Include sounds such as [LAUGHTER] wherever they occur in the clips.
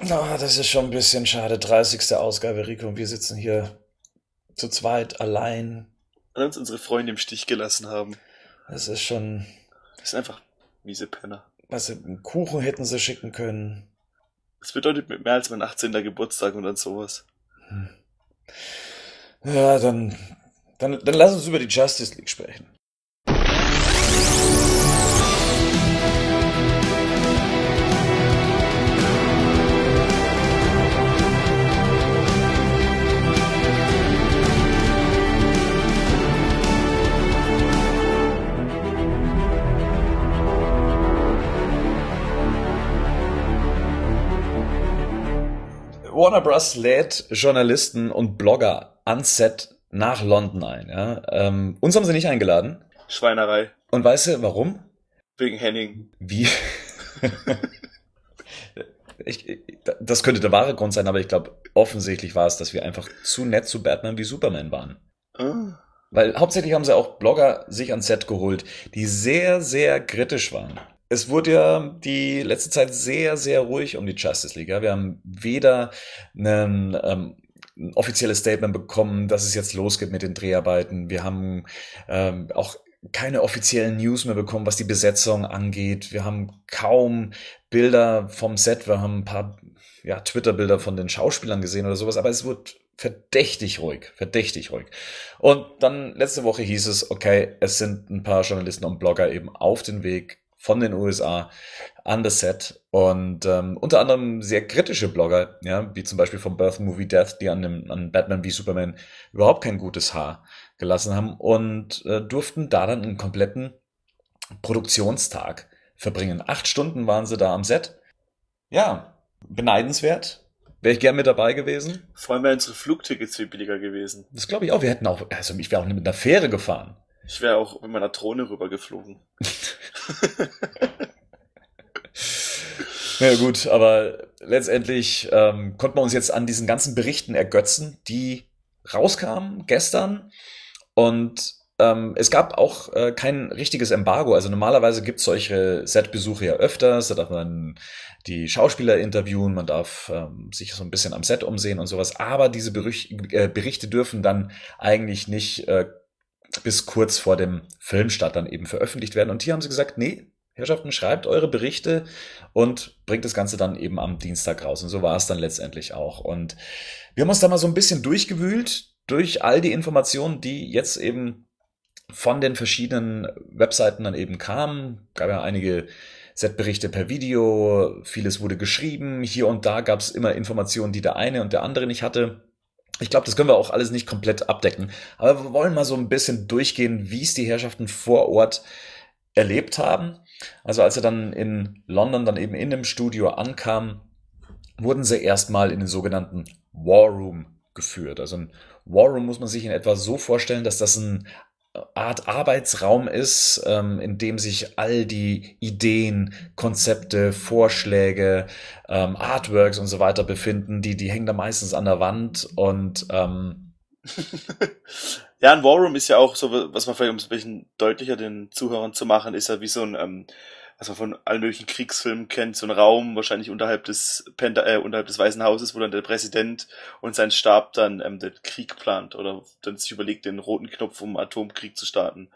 Oh, das ist schon ein bisschen schade. 30. Ausgabe, Rico, und wir sitzen hier zu zweit, allein. Und uns unsere Freunde im Stich gelassen haben. Das ist schon. Das sind einfach miese Penner. Was, einen Kuchen hätten sie schicken können. Das bedeutet mehr als mein 18. Geburtstag und dann sowas. Hm. Ja, dann, dann, dann lass uns über die Justice League sprechen. Warner Bros. lädt Journalisten und Blogger ans Set nach London ein. Ja? Ähm, uns haben sie nicht eingeladen. Schweinerei. Und weißt du, warum? Wegen Henning. Wie? [LAUGHS] ich, das könnte der wahre Grund sein, aber ich glaube, offensichtlich war es, dass wir einfach zu nett zu Batman wie Superman waren. Ah. Weil hauptsächlich haben sie auch Blogger sich ans Set geholt, die sehr, sehr kritisch waren es wurde ja die letzte Zeit sehr, sehr ruhig um die Justice League. Ja? Wir haben weder einen, ähm, ein offizielles Statement bekommen, dass es jetzt losgeht mit den Dreharbeiten. Wir haben ähm, auch keine offiziellen News mehr bekommen, was die Besetzung angeht. Wir haben kaum Bilder vom Set. Wir haben ein paar ja, Twitter-Bilder von den Schauspielern gesehen oder sowas, aber es wurde verdächtig ruhig, verdächtig ruhig. Und dann letzte Woche hieß es, okay, es sind ein paar Journalisten und Blogger eben auf den Weg von den USA an das Set und ähm, unter anderem sehr kritische Blogger, ja, wie zum Beispiel vom Birth Movie Death, die an, dem, an Batman wie Superman überhaupt kein gutes Haar gelassen haben und äh, durften da dann einen kompletten Produktionstag verbringen. Acht Stunden waren sie da am Set. Ja, beneidenswert. Wäre ich gern mit dabei gewesen. Vor allem wären unsere Flugtickets viel billiger gewesen. Das glaube ich auch. Wir hätten auch, also ich wäre auch mit einer Fähre gefahren. Ich wäre auch mit meiner Drohne rübergeflogen. [LAUGHS] ja gut, aber letztendlich ähm, konnten wir uns jetzt an diesen ganzen Berichten ergötzen, die rauskamen gestern. Und ähm, es gab auch äh, kein richtiges Embargo. Also normalerweise gibt es solche Setbesuche ja öfters. Da darf man die Schauspieler interviewen, man darf ähm, sich so ein bisschen am Set umsehen und sowas. Aber diese Berüch äh, Berichte dürfen dann eigentlich nicht äh, bis kurz vor dem Filmstart dann eben veröffentlicht werden. Und hier haben sie gesagt, nee, Herrschaften, schreibt eure Berichte und bringt das Ganze dann eben am Dienstag raus. Und so war es dann letztendlich auch. Und wir haben uns da mal so ein bisschen durchgewühlt durch all die Informationen, die jetzt eben von den verschiedenen Webseiten dann eben kamen. Gab ja einige Setberichte per Video, vieles wurde geschrieben. Hier und da gab es immer Informationen, die der eine und der andere nicht hatte. Ich glaube, das können wir auch alles nicht komplett abdecken. Aber wir wollen mal so ein bisschen durchgehen, wie es die Herrschaften vor Ort erlebt haben. Also als er dann in London dann eben in dem Studio ankam, wurden sie erstmal in den sogenannten War Room geführt. Also ein War Room muss man sich in etwa so vorstellen, dass das ein Art Arbeitsraum ist, ähm, in dem sich all die Ideen, Konzepte, Vorschläge, ähm, Artworks und so weiter befinden. Die, die hängen da meistens an der Wand und ähm, [LAUGHS] ja, ein War Room ist ja auch so, was man vielleicht um es ein bisschen deutlicher den Zuhörern zu machen, ist ja wie so ein ähm, was man von allen möglichen Kriegsfilmen kennt, so ein Raum wahrscheinlich unterhalb des Penta äh, unterhalb des Weißen Hauses, wo dann der Präsident und sein Stab dann ähm, den Krieg plant oder dann sich überlegt, den roten Knopf um Atomkrieg zu starten.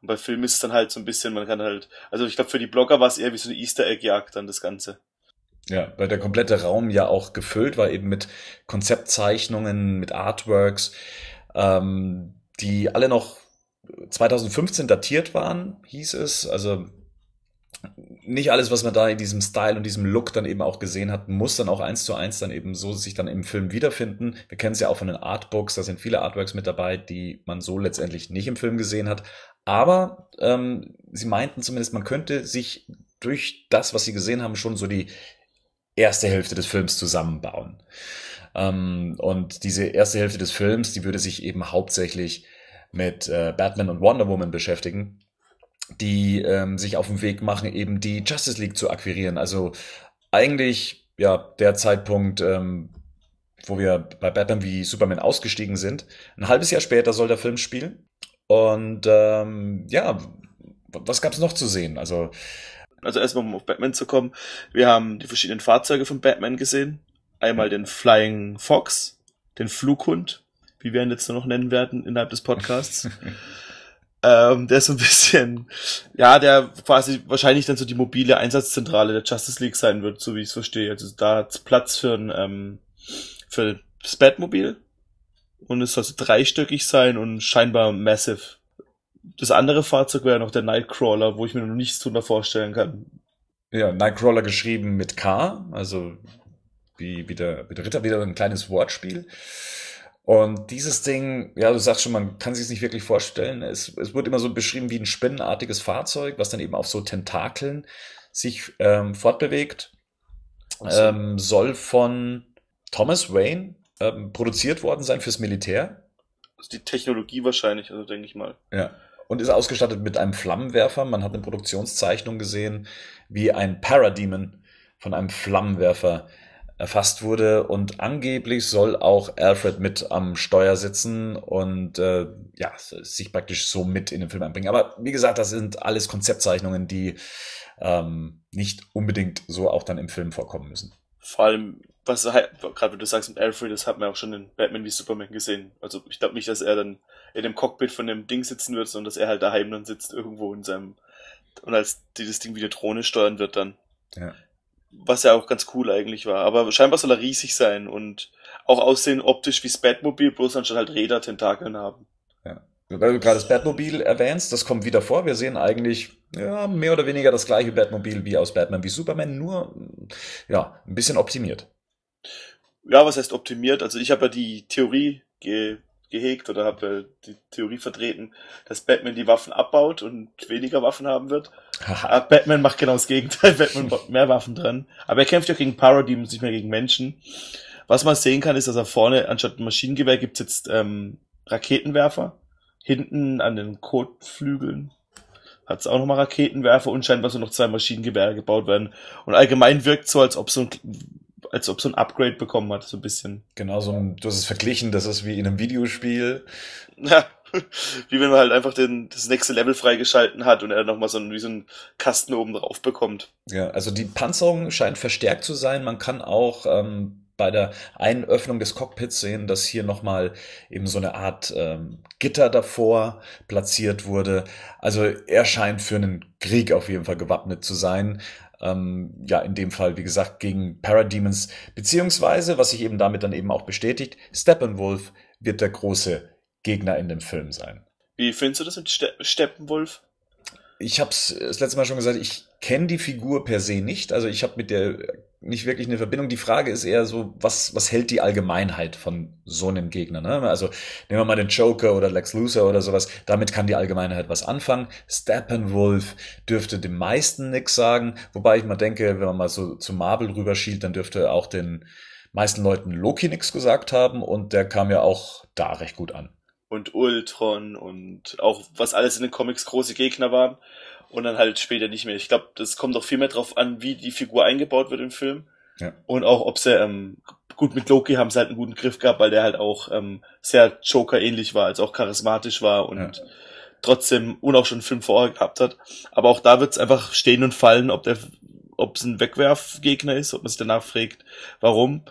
Und bei Filmen ist es dann halt so ein bisschen, man kann halt, also ich glaube für die Blogger war es eher wie so eine Easter Egg Jagd dann das Ganze. Ja, weil der komplette Raum ja auch gefüllt war eben mit Konzeptzeichnungen, mit Artworks, ähm, die alle noch 2015 datiert waren, hieß es. Also nicht alles, was man da in diesem Style und diesem Look dann eben auch gesehen hat, muss dann auch eins zu eins dann eben so sich dann im Film wiederfinden. Wir kennen es ja auch von den Artbooks, da sind viele Artworks mit dabei, die man so letztendlich nicht im Film gesehen hat. Aber ähm, sie meinten zumindest, man könnte sich durch das, was sie gesehen haben, schon so die erste Hälfte des Films zusammenbauen. Ähm, und diese erste Hälfte des Films, die würde sich eben hauptsächlich mit äh, Batman und Wonder Woman beschäftigen die ähm, sich auf den Weg machen, eben die Justice League zu akquirieren. Also eigentlich ja der Zeitpunkt, ähm, wo wir bei Batman wie Superman ausgestiegen sind. Ein halbes Jahr später soll der Film spielen. Und ähm, ja, was gab es noch zu sehen? Also Also erstmal, um auf Batman zu kommen. Wir haben die verschiedenen Fahrzeuge von Batman gesehen. Einmal den Flying Fox, den Flughund, wie wir ihn jetzt nur noch nennen werden innerhalb des Podcasts. [LAUGHS] ähm, der ist so ein [LAUGHS] bisschen, ja, der quasi wahrscheinlich dann so die mobile Einsatzzentrale der Justice League sein wird, so wie ich es verstehe. Also da hat Platz für ein, ähm, für das Batmobil. Und es soll so dreistöckig sein und scheinbar massive. Das andere Fahrzeug wäre noch der Nightcrawler, wo ich mir noch nichts drunter vorstellen kann. Ja, Nightcrawler geschrieben mit K, also wie, wie, der, wie der Ritter, wieder ein kleines Wortspiel. Und dieses Ding, ja, du sagst schon, man kann sich es nicht wirklich vorstellen. Es, es wird immer so beschrieben wie ein spinnenartiges Fahrzeug, was dann eben auf so Tentakeln sich ähm, fortbewegt. So. Ähm, soll von Thomas Wayne ähm, produziert worden sein fürs Militär. Ist die Technologie wahrscheinlich, also denke ich mal. Ja. Und ist ausgestattet mit einem Flammenwerfer. Man hat eine Produktionszeichnung gesehen, wie ein Parademon von einem Flammenwerfer erfasst wurde und angeblich soll auch Alfred mit am Steuer sitzen und äh, ja sich praktisch so mit in den Film einbringen. Aber wie gesagt, das sind alles Konzeptzeichnungen, die ähm, nicht unbedingt so auch dann im Film vorkommen müssen. Vor allem, was halt, gerade wenn du sagst mit Alfred, das hat man auch schon in Batman wie Superman gesehen. Also ich glaube nicht, dass er dann in dem Cockpit von dem Ding sitzen wird, sondern dass er halt daheim dann sitzt irgendwo in seinem und als dieses Ding wie eine Drohne steuern wird dann. Ja was ja auch ganz cool eigentlich war. Aber scheinbar soll er riesig sein und auch aussehen optisch wie das Batmobil, bloß anstatt halt Räder Tentakeln haben. Ja. Weil du gerade das Batmobil erwähnst, das kommt wieder vor. Wir sehen eigentlich ja, mehr oder weniger das gleiche Batmobil wie aus Batman wie Superman, nur ja, ein bisschen optimiert. Ja, was heißt optimiert? Also ich habe ja die Theorie ge gehegt oder habe die Theorie vertreten, dass Batman die Waffen abbaut und weniger Waffen haben wird. Batman macht genau das Gegenteil. [LAUGHS] Batman hat mehr Waffen dran. Aber er kämpft ja gegen Parademons, nicht mehr gegen Menschen. Was man sehen kann, ist, dass er vorne anstatt Maschinengewehr gibt's jetzt ähm, Raketenwerfer. Hinten an den Kotflügeln hat's auch nochmal Raketenwerfer und scheinbar so noch zwei Maschinengewehre gebaut werden. Und allgemein wirkt so, als ob so ein als ob so ein Upgrade bekommen hat, so ein bisschen. Genau, so ein, du hast es verglichen, das ist wie in einem Videospiel. Ja, [LAUGHS] wie wenn man halt einfach den, das nächste Level freigeschalten hat und er nochmal so, ein, wie so einen Kasten oben drauf bekommt. Ja, also die Panzerung scheint verstärkt zu sein. Man kann auch ähm, bei der einen Öffnung des Cockpits sehen, dass hier nochmal eben so eine Art ähm, Gitter davor platziert wurde. Also er scheint für einen Krieg auf jeden Fall gewappnet zu sein. Ähm, ja, in dem Fall, wie gesagt, gegen Parademons. Beziehungsweise, was sich eben damit dann eben auch bestätigt, Steppenwolf wird der große Gegner in dem Film sein. Wie findest du das mit Ste Steppenwolf? Ich habe es das letzte Mal schon gesagt, ich kenne die Figur per se nicht. Also ich habe mit der nicht wirklich eine Verbindung. Die Frage ist eher so, was, was hält die Allgemeinheit von so einem Gegner? Ne? Also nehmen wir mal den Joker oder Lex Luthor oder sowas. Damit kann die Allgemeinheit was anfangen. Steppenwolf dürfte dem meisten nix sagen. Wobei ich mal denke, wenn man mal so zu Marvel rüberschielt, dann dürfte auch den meisten Leuten Loki nix gesagt haben. Und der kam ja auch da recht gut an. Und Ultron und auch was alles in den Comics große Gegner waren und dann halt später nicht mehr. Ich glaube, das kommt auch viel mehr drauf an, wie die Figur eingebaut wird im Film. Ja. Und auch, ob sie, ähm, gut, mit Loki haben sie halt einen guten Griff gehabt, weil der halt auch ähm, sehr Joker-ähnlich war, also auch charismatisch war und ja. trotzdem und auch schon einen Film vorher gehabt hat. Aber auch da wird es einfach stehen und fallen, ob der ob es ein Wegwerfgegner ist, ob man sich danach fragt, warum.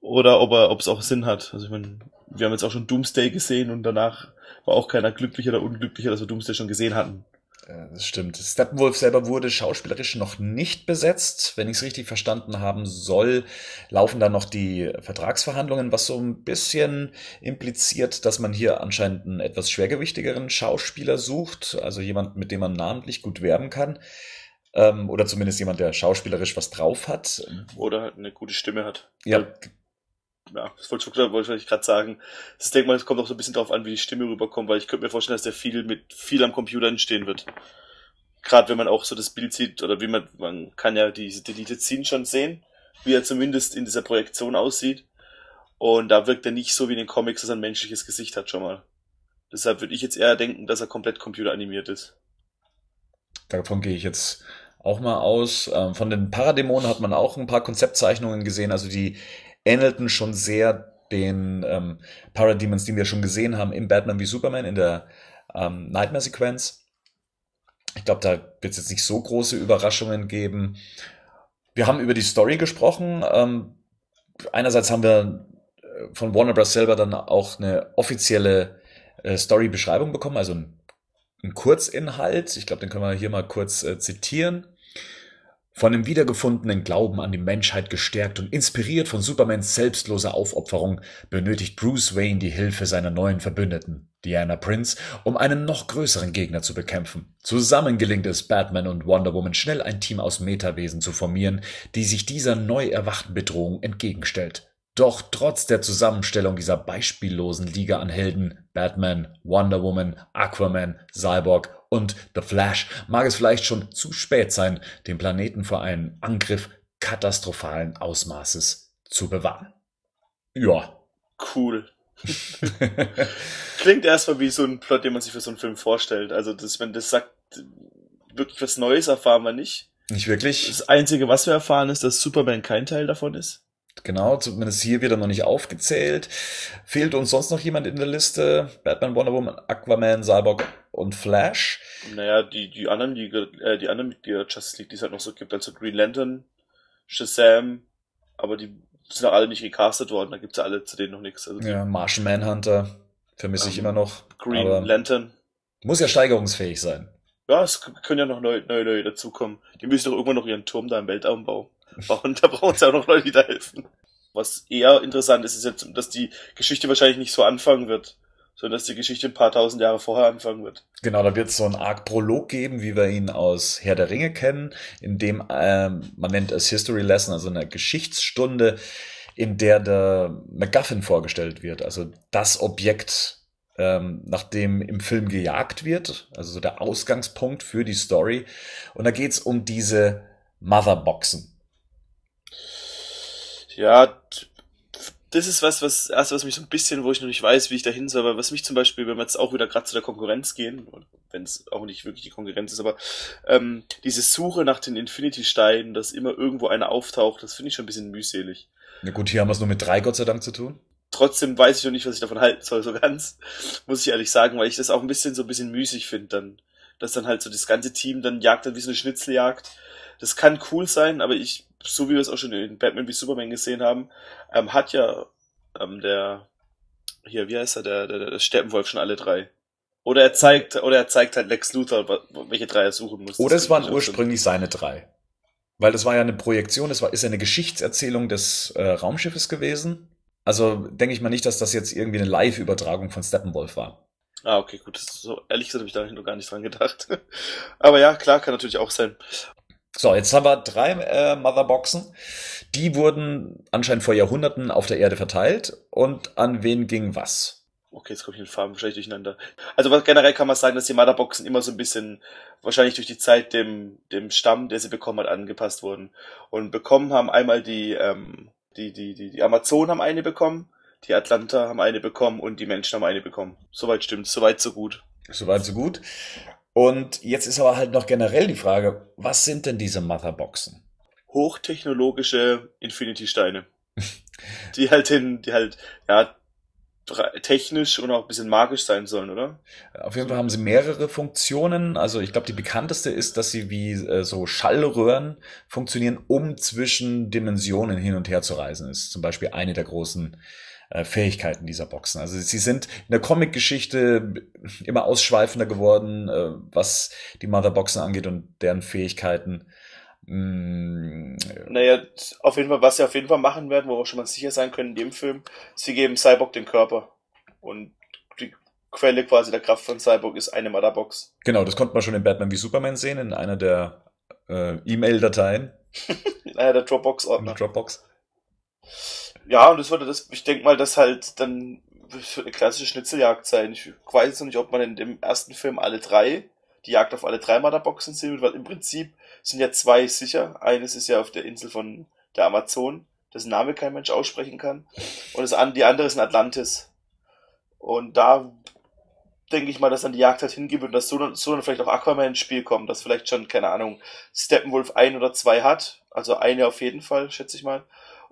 Oder ob er, ob es auch Sinn hat. Also ich meine, wir haben jetzt auch schon Doomsday gesehen und danach war auch keiner glücklicher oder unglücklicher, dass wir Doomsday schon gesehen hatten. Das stimmt. Steppenwolf selber wurde schauspielerisch noch nicht besetzt. Wenn ich es richtig verstanden haben soll, laufen da noch die Vertragsverhandlungen, was so ein bisschen impliziert, dass man hier anscheinend einen etwas schwergewichtigeren Schauspieler sucht, also jemand, mit dem man namentlich gut werben kann. Ähm, oder zumindest jemand, der schauspielerisch was drauf hat. Oder halt eine gute Stimme hat. Ja, ja, das wollte ich, wollte ich gerade sagen. Das denke mal, es kommt auch so ein bisschen darauf an, wie die Stimme rüberkommt, weil ich könnte mir vorstellen, dass der viel mit viel am Computer entstehen wird. Gerade wenn man auch so das Bild sieht, oder wie man, man kann ja diese Deleted Scene schon sehen, wie er zumindest in dieser Projektion aussieht. Und da wirkt er nicht so wie in den Comics, dass er ein menschliches Gesicht hat schon mal. Deshalb würde ich jetzt eher denken, dass er komplett computeranimiert ist. Davon gehe ich jetzt auch mal aus. Ähm, von den Paradämonen hat man auch ein paar Konzeptzeichnungen gesehen, also die ähnelten schon sehr den ähm, Parademons, die wir schon gesehen haben im Batman wie Superman in der ähm, Nightmare-Sequenz. Ich glaube, da wird es jetzt nicht so große Überraschungen geben. Wir haben über die Story gesprochen. Ähm, einerseits haben wir äh, von Warner Bros. selber dann auch eine offizielle äh, Story-Beschreibung bekommen, also ein, ein Kurzinhalt. Ich glaube, den können wir hier mal kurz äh, zitieren. Von dem wiedergefundenen Glauben an die Menschheit gestärkt und inspiriert von Supermans selbstloser Aufopferung benötigt Bruce Wayne die Hilfe seiner neuen Verbündeten, Diana Prince, um einen noch größeren Gegner zu bekämpfen. Zusammen gelingt es Batman und Wonder Woman schnell ein Team aus Metawesen zu formieren, die sich dieser neu erwachten Bedrohung entgegenstellt. Doch trotz der Zusammenstellung dieser beispiellosen Liga an Helden Batman, Wonder Woman, Aquaman, Cyborg und The Flash mag es vielleicht schon zu spät sein, den Planeten vor einem Angriff katastrophalen Ausmaßes zu bewahren. Ja. Cool. [LAUGHS] Klingt erstmal wie so ein Plot, den man sich für so einen Film vorstellt. Also, das, wenn das sagt, wirklich was Neues erfahren wir nicht. Nicht wirklich. Das Einzige, was wir erfahren, ist, dass Superman kein Teil davon ist. Genau, zumindest hier wieder noch nicht aufgezählt. Fehlt uns sonst noch jemand in der Liste? Batman, Wonder Woman, Aquaman, Cyborg und Flash? Naja, die, die anderen, die, äh, die anderen Mitglieder der Justice League, die es halt noch so gibt, also Green Lantern, Shazam, aber die sind auch alle nicht gecastet worden, da gibt's ja alle zu denen noch nichts. Also ja, Martian Manhunter vermisse ich ähm, immer noch. Green Lantern. Muss ja steigerungsfähig sein. Ja, es können ja noch neue, neue, neue dazukommen. Die müssen doch irgendwann noch ihren Turm da im Weltraum bauen. Und da brauchen sie auch noch Leute, die da helfen. Was eher interessant ist, ist jetzt, dass die Geschichte wahrscheinlich nicht so anfangen wird, sondern dass die Geschichte ein paar tausend Jahre vorher anfangen wird. Genau, da wird es so einen Arc Prolog geben, wie wir ihn aus Herr der Ringe kennen, in dem ähm, man nennt es History Lesson, also eine Geschichtsstunde, in der der MacGuffin vorgestellt wird, also das Objekt, ähm, nach dem im Film gejagt wird, also so der Ausgangspunkt für die Story. Und da geht's um diese Motherboxen. Ja, das ist was, was, erst was mich so ein bisschen, wo ich noch nicht weiß, wie ich da hin soll, aber was mich zum Beispiel, wenn wir jetzt auch wieder gerade zu der Konkurrenz gehen, wenn es auch nicht wirklich die Konkurrenz ist, aber ähm, diese Suche nach den Infinity-Steinen, dass immer irgendwo einer auftaucht, das finde ich schon ein bisschen mühselig. Na gut, hier haben wir es nur mit drei, Gott sei Dank, zu tun. Trotzdem weiß ich noch nicht, was ich davon halten soll, so ganz, muss ich ehrlich sagen, weil ich das auch ein bisschen so ein bisschen müßig finde, dann, dass dann halt so das ganze Team dann jagt dann wie so eine Schnitzeljagd. Das kann cool sein, aber ich so wie wir es auch schon in Batman wie Superman gesehen haben, ähm, hat ja ähm, der, hier, wie heißt er, der, der, der Steppenwolf schon alle drei. Oder er zeigt, oder er zeigt halt Lex Luthor, welche drei er suchen muss. Oder es waren ursprünglich seine drei. Weil das war ja eine Projektion, das war, ist ja eine Geschichtserzählung des äh, Raumschiffes gewesen. Also denke ich mal nicht, dass das jetzt irgendwie eine Live-Übertragung von Steppenwolf war. Ah, okay, gut. So, ehrlich gesagt habe ich da noch gar nicht dran gedacht. [LAUGHS] Aber ja, klar, kann natürlich auch sein. So, jetzt haben wir drei äh, Motherboxen. Die wurden anscheinend vor Jahrhunderten auf der Erde verteilt. Und an wen ging was? Okay, jetzt komme ich mit Farben wahrscheinlich durcheinander. Also was, generell kann man sagen, dass die Motherboxen immer so ein bisschen, wahrscheinlich durch die Zeit dem, dem Stamm, der sie bekommen hat, angepasst wurden. Und bekommen haben einmal die, ähm, die, die, die, die Amazonen haben eine bekommen, die Atlanta haben eine bekommen und die Menschen haben eine bekommen. Soweit stimmt's, soweit so gut. Soweit so gut. Und jetzt ist aber halt noch generell die Frage, was sind denn diese Motherboxen? Hochtechnologische Infinity-Steine. [LAUGHS] die halt hin, die halt, ja, technisch und auch ein bisschen magisch sein sollen, oder? Auf jeden Fall haben sie mehrere Funktionen. Also ich glaube, die bekannteste ist, dass sie wie äh, so Schallröhren funktionieren, um zwischen Dimensionen hin und her zu reisen. Das ist zum Beispiel eine der großen äh, Fähigkeiten dieser Boxen. Also sie sind in der Comic-Geschichte immer ausschweifender geworden, äh, was die Motherboxen angeht und deren Fähigkeiten. Mm, naja, auf jeden Fall, was sie auf jeden Fall machen werden, wo wir schon mal sicher sein können in dem Film, sie geben Cyborg den Körper. Und die Quelle quasi der Kraft von Cyborg ist eine Motherbox. Genau, das konnte man schon in Batman wie Superman sehen, in einer der äh, E-Mail-Dateien. [LAUGHS] in einer der Dropbox-Ordner. Dropbox ja, und das würde das, ich denke mal, das halt dann eine klassische Schnitzeljagd sein. Ich weiß jetzt noch nicht, ob man in dem ersten Film alle drei, die Jagd auf alle drei Motherboxen sehen wird, weil im Prinzip sind ja zwei sicher. Eines ist ja auf der Insel von der Amazon, dessen Name kein Mensch aussprechen kann. Und das, die andere ist in Atlantis. Und da denke ich mal, dass dann die Jagd halt hingibt und dass so dann, so dann vielleicht auch Aquaman ins Spiel kommt, dass vielleicht schon, keine Ahnung, Steppenwolf ein oder zwei hat. Also eine auf jeden Fall, schätze ich mal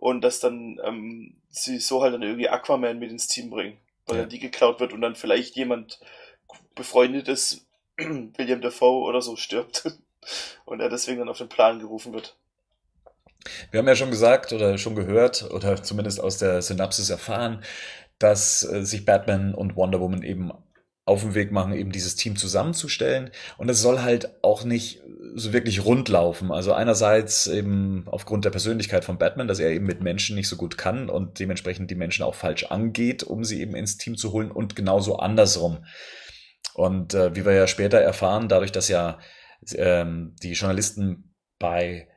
und dass dann ähm, sie so halt dann irgendwie Aquaman mit ins Team bringen, weil ja. dann die geklaut wird und dann vielleicht jemand befreundet ist [CLEARS THROAT] William Dafoe oder so stirbt [LAUGHS] und er deswegen dann auf den Plan gerufen wird. Wir haben ja schon gesagt oder schon gehört oder zumindest aus der Synapsis erfahren, dass äh, sich Batman und Wonder Woman eben auf den Weg machen, eben dieses Team zusammenzustellen. Und es soll halt auch nicht so wirklich rund laufen. Also einerseits eben aufgrund der Persönlichkeit von Batman, dass er eben mit Menschen nicht so gut kann und dementsprechend die Menschen auch falsch angeht, um sie eben ins Team zu holen und genauso andersrum. Und äh, wie wir ja später erfahren, dadurch, dass ja ähm, die Journalisten bei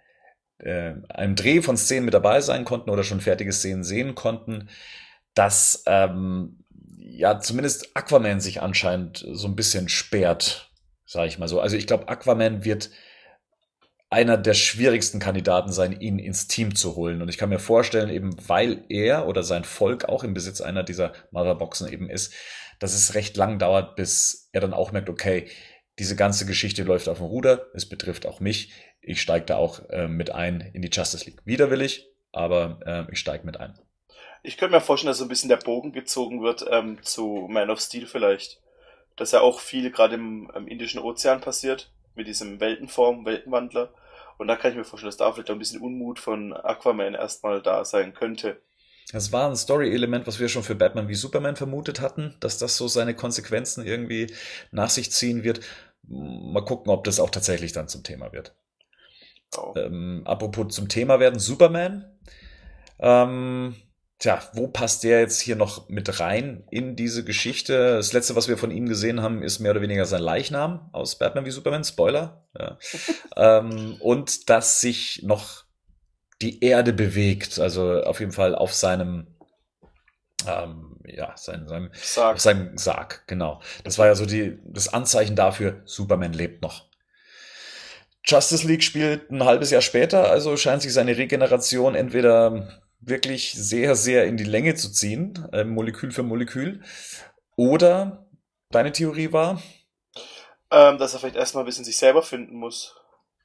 äh, einem Dreh von Szenen mit dabei sein konnten oder schon fertige Szenen sehen konnten, dass ähm, ja zumindest Aquaman sich anscheinend so ein bisschen sperrt, sage ich mal so. Also ich glaube, Aquaman wird einer der schwierigsten Kandidaten sein, ihn ins Team zu holen. Und ich kann mir vorstellen, eben weil er oder sein Volk auch im Besitz einer dieser Motherboxen eben ist, dass es recht lang dauert, bis er dann auch merkt, okay, diese ganze Geschichte läuft auf dem Ruder, es betrifft auch mich, ich steige da auch äh, mit ein in die Justice League. Widerwillig, aber äh, ich steige mit ein. Ich könnte mir vorstellen, dass so ein bisschen der Bogen gezogen wird ähm, zu Man of Steel vielleicht. Dass ja auch viel gerade im, im, Indischen Ozean passiert, mit diesem Weltenform, Weltenwandler. Und da kann ich mir vorstellen, dass da vielleicht auch ein bisschen Unmut von Aquaman erstmal da sein könnte. Das war ein Story-Element, was wir schon für Batman wie Superman vermutet hatten, dass das so seine Konsequenzen irgendwie nach sich ziehen wird. Mal gucken, ob das auch tatsächlich dann zum Thema wird. Oh. Ähm, apropos zum Thema werden, Superman. Ähm, Tja, wo passt der jetzt hier noch mit rein in diese Geschichte? Das letzte, was wir von ihm gesehen haben, ist mehr oder weniger sein Leichnam aus Batman wie Superman. Spoiler. Ja. [LAUGHS] ähm, und dass sich noch die Erde bewegt, also auf jeden Fall auf seinem ähm, ja, sein, seinem Sarg. Seinem Sarg, genau. Das war ja so die, das Anzeichen dafür, Superman lebt noch. Justice League spielt ein halbes Jahr später, also scheint sich seine Regeneration entweder wirklich sehr, sehr in die Länge zu ziehen, äh, Molekül für Molekül. Oder deine Theorie war? Ähm, dass er vielleicht erstmal ein bisschen sich selber finden muss.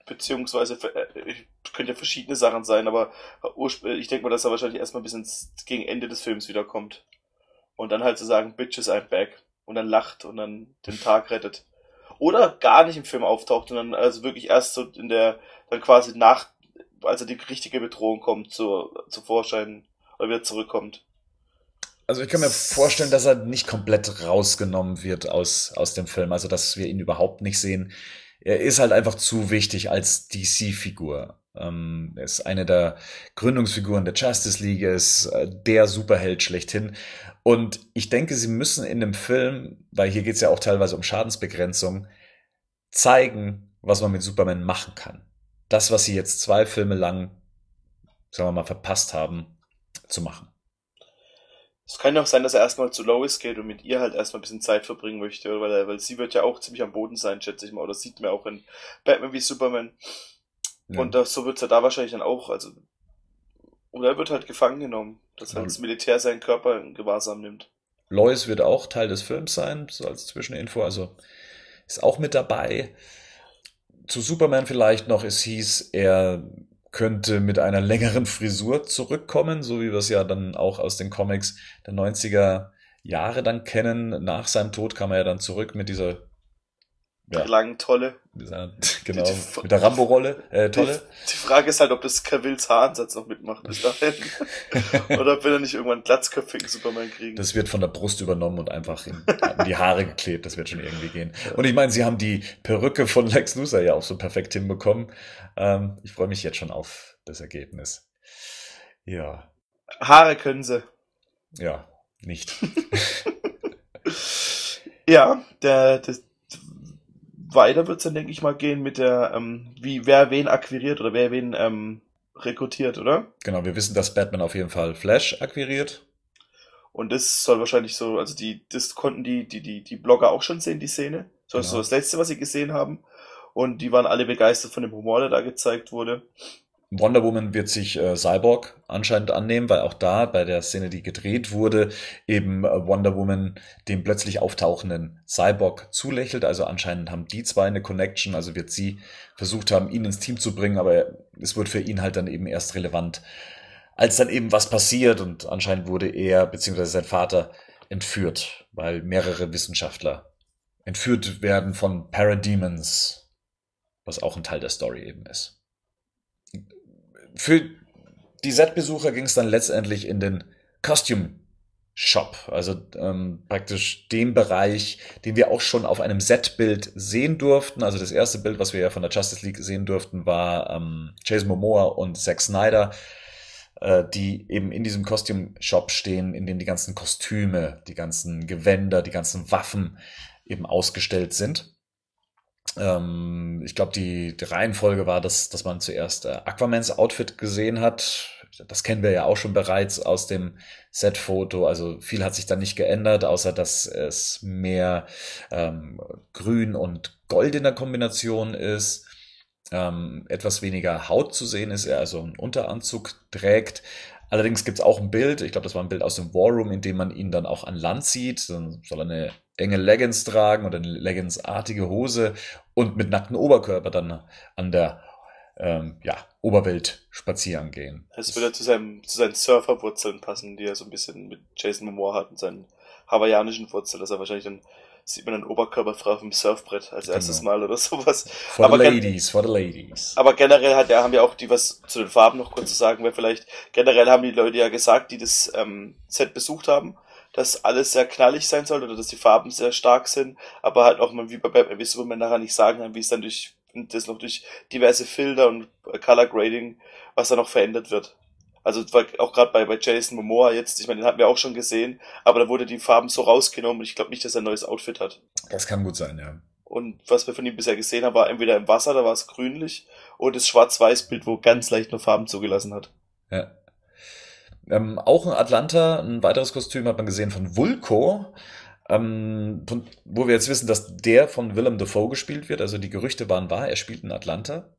Beziehungsweise, äh, könnte ja verschiedene Sachen sein, aber ich denke mal, dass er wahrscheinlich erstmal bis ins gegen Ende des Films wiederkommt. Und dann halt zu so sagen, Bitches, I'm back. Und dann lacht und dann den Tag rettet. Oder gar nicht im Film auftaucht und dann also wirklich erst so in der, dann quasi nach also die richtige Bedrohung kommt zu, zu Vorschein oder wieder zurückkommt. Also ich kann mir vorstellen, dass er nicht komplett rausgenommen wird aus, aus dem Film, also dass wir ihn überhaupt nicht sehen. Er ist halt einfach zu wichtig als DC-Figur. Ähm, er ist eine der Gründungsfiguren der Justice League, ist äh, der Superheld schlechthin. Und ich denke, sie müssen in dem Film, weil hier geht es ja auch teilweise um Schadensbegrenzung, zeigen, was man mit Superman machen kann das, was sie jetzt zwei Filme lang, sagen wir mal, verpasst haben, zu machen. Es kann ja auch sein, dass er erstmal zu Lois geht und mit ihr halt erstmal ein bisschen Zeit verbringen möchte, weil, er, weil sie wird ja auch ziemlich am Boden sein, schätze ich mal. Oder sieht man auch in Batman wie Superman. Ja. Und das, so wird es ja da wahrscheinlich dann auch, also. Oder er wird halt gefangen genommen, dass halt das Militär seinen Körper in Gewahrsam nimmt. Lois wird auch Teil des Films sein, so als Zwischeninfo, also ist auch mit dabei zu Superman vielleicht noch, es hieß, er könnte mit einer längeren Frisur zurückkommen, so wie wir es ja dann auch aus den Comics der 90er Jahre dann kennen. Nach seinem Tod kam er ja dann zurück mit dieser ja, langen Tolle. [LAUGHS] Genau, die, die, mit der Rambo-Rolle, äh, Tolle. Die, die, Frage ist halt, ob das Cavils Haaransatz noch mitmacht bis dahin. [LAUGHS] Oder ob wir dann nicht irgendwann einen glatzköpfigen Superman kriegen. Das wird von der Brust übernommen und einfach in, in die Haare geklebt. Das wird schon irgendwie gehen. Und ich meine, sie haben die Perücke von Lex Luthor ja auch so perfekt hinbekommen. Ähm, ich freue mich jetzt schon auf das Ergebnis. Ja. Haare können sie. Ja, nicht. [LAUGHS] ja, der, das, weiter wird's dann, denke ich mal, gehen mit der, ähm, wie wer wen akquiriert oder wer wen ähm, rekrutiert, oder? Genau, wir wissen, dass Batman auf jeden Fall Flash akquiriert. Und das soll wahrscheinlich so, also die, das konnten die, die, die, die Blogger auch schon sehen, die Szene. So genau. ist so das letzte, was sie gesehen haben. Und die waren alle begeistert von dem Humor, der da gezeigt wurde. Wonder Woman wird sich äh, Cyborg anscheinend annehmen, weil auch da bei der Szene, die gedreht wurde, eben äh, Wonder Woman dem plötzlich auftauchenden Cyborg zulächelt. Also anscheinend haben die zwei eine Connection. Also wird sie versucht haben, ihn ins Team zu bringen, aber es wird für ihn halt dann eben erst relevant, als dann eben was passiert und anscheinend wurde er beziehungsweise sein Vater entführt, weil mehrere Wissenschaftler entführt werden von Parademons, was auch ein Teil der Story eben ist. Für die Set-Besucher ging es dann letztendlich in den Costume Shop, also ähm, praktisch dem Bereich, den wir auch schon auf einem Set-Bild sehen durften. Also das erste Bild, was wir ja von der Justice League sehen durften, war ähm, Jason Momoa und Zack Snyder, äh, die eben in diesem Costume Shop stehen, in dem die ganzen Kostüme, die ganzen Gewänder, die ganzen Waffen eben ausgestellt sind. Ähm, ich glaube, die, die Reihenfolge war, dass, dass man zuerst äh, Aquamans Outfit gesehen hat. Das kennen wir ja auch schon bereits aus dem Set-Foto. Also viel hat sich da nicht geändert, außer dass es mehr ähm, grün und gold in der Kombination ist. Ähm, etwas weniger Haut zu sehen ist, er also einen Unteranzug trägt. Allerdings gibt es auch ein Bild, ich glaube, das war ein Bild aus dem War Room, in dem man ihn dann auch an Land sieht. Dann soll er eine enge Leggings tragen oder eine Leggings-artige Hose und mit nacktem Oberkörper dann an der ähm, ja, Oberwelt spazieren gehen. Es würde zu, seinem, zu seinen Surferwurzeln passen, die er so ein bisschen mit Jason Momoa hat und seinen hawaiianischen Wurzeln, dass er wahrscheinlich dann sieht man einen Oberkörper frei auf dem Surfbrett als genau. erstes Mal oder sowas. For aber the ladies, for the ladies. Aber generell hat er, haben ja auch die was zu den Farben noch kurz zu sagen, weil vielleicht generell haben die Leute ja gesagt, die das ähm, Set besucht haben, dass alles sehr knallig sein soll oder dass die Farben sehr stark sind, aber halt auch mal wie bei Batman wie Superman nachher nicht sagen kann, wie es dann durch das noch durch diverse Filter und Color Grading, was da noch verändert wird. Also auch gerade bei, bei Jason Momoa jetzt, ich meine, den hatten wir auch schon gesehen, aber da wurde die Farben so rausgenommen und ich glaube nicht, dass er ein neues Outfit hat. Das kann gut sein, ja. Und was wir von ihm bisher gesehen haben, war entweder im Wasser, da war es grünlich, oder das Schwarz-Weiß-Bild, wo ganz leicht nur Farben zugelassen hat. Ja. Ähm, auch in Atlanta, ein weiteres Kostüm hat man gesehen von Vulko, ähm, von, wo wir jetzt wissen, dass der von Willem Dafoe gespielt wird. Also die Gerüchte waren wahr, er spielt in Atlanta.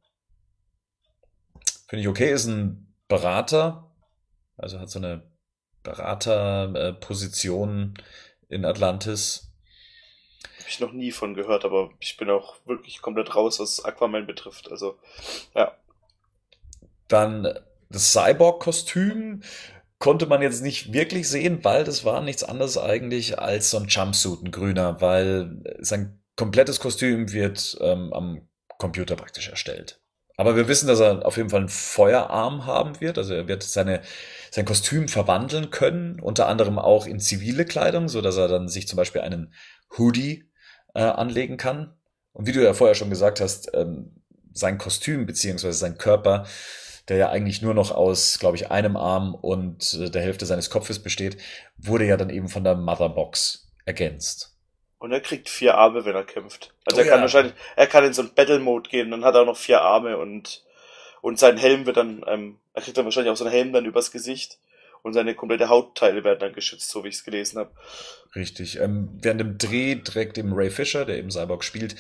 Finde ich okay, ist ein Berater, also hat so eine Beraterposition äh, in Atlantis. Habe ich noch nie von gehört, aber ich bin auch wirklich komplett raus, was Aquaman betrifft. Also, ja. Dann das Cyborg-Kostüm konnte man jetzt nicht wirklich sehen, weil das war nichts anderes eigentlich als so ein Jumpsuit, ein grüner, weil sein komplettes Kostüm wird ähm, am Computer praktisch erstellt. Aber wir wissen, dass er auf jeden Fall einen Feuerarm haben wird. Also er wird seine, sein Kostüm verwandeln können, unter anderem auch in zivile Kleidung, so dass er dann sich zum Beispiel einen Hoodie äh, anlegen kann. Und wie du ja vorher schon gesagt hast, ähm, sein Kostüm beziehungsweise sein Körper der ja eigentlich nur noch aus, glaube ich, einem Arm und äh, der Hälfte seines Kopfes besteht, wurde ja dann eben von der Motherbox ergänzt. Und er kriegt vier Arme, wenn er kämpft. Also oh, er kann ja. wahrscheinlich, er kann in so einen Battle-Mode gehen, dann hat er noch vier Arme und, und sein Helm wird dann, ähm, er kriegt dann wahrscheinlich auch so einen Helm dann übers Gesicht und seine komplette Hautteile werden dann geschützt, so wie ich es gelesen habe. Richtig. Ähm, während dem Dreh trägt eben Ray Fisher, der eben Cyborg spielt,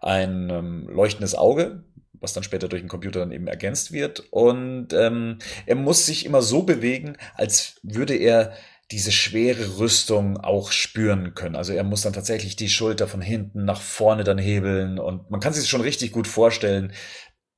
ein ähm, leuchtendes Auge, was dann später durch den Computer dann eben ergänzt wird. Und ähm, er muss sich immer so bewegen, als würde er diese schwere Rüstung auch spüren können. Also er muss dann tatsächlich die Schulter von hinten nach vorne dann hebeln und man kann sich schon richtig gut vorstellen,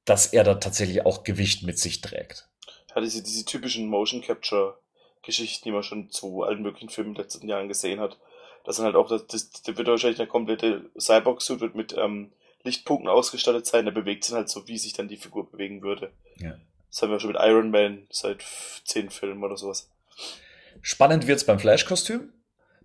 dass er da tatsächlich auch Gewicht mit sich trägt. Ja, diese, diese typischen Motion Capture Geschichten, die man schon zu allen möglichen Filmen in den letzten Jahren gesehen hat. Das sind halt auch, das, das, das wird wahrscheinlich der komplette Cyborg-Suit mit ähm, Lichtpunkten ausgestattet sein, der bewegt sich halt so, wie sich dann die Figur bewegen würde. Ja. Das haben wir schon mit Iron Man seit zehn Filmen oder sowas. Spannend wird's beim Flash-Kostüm.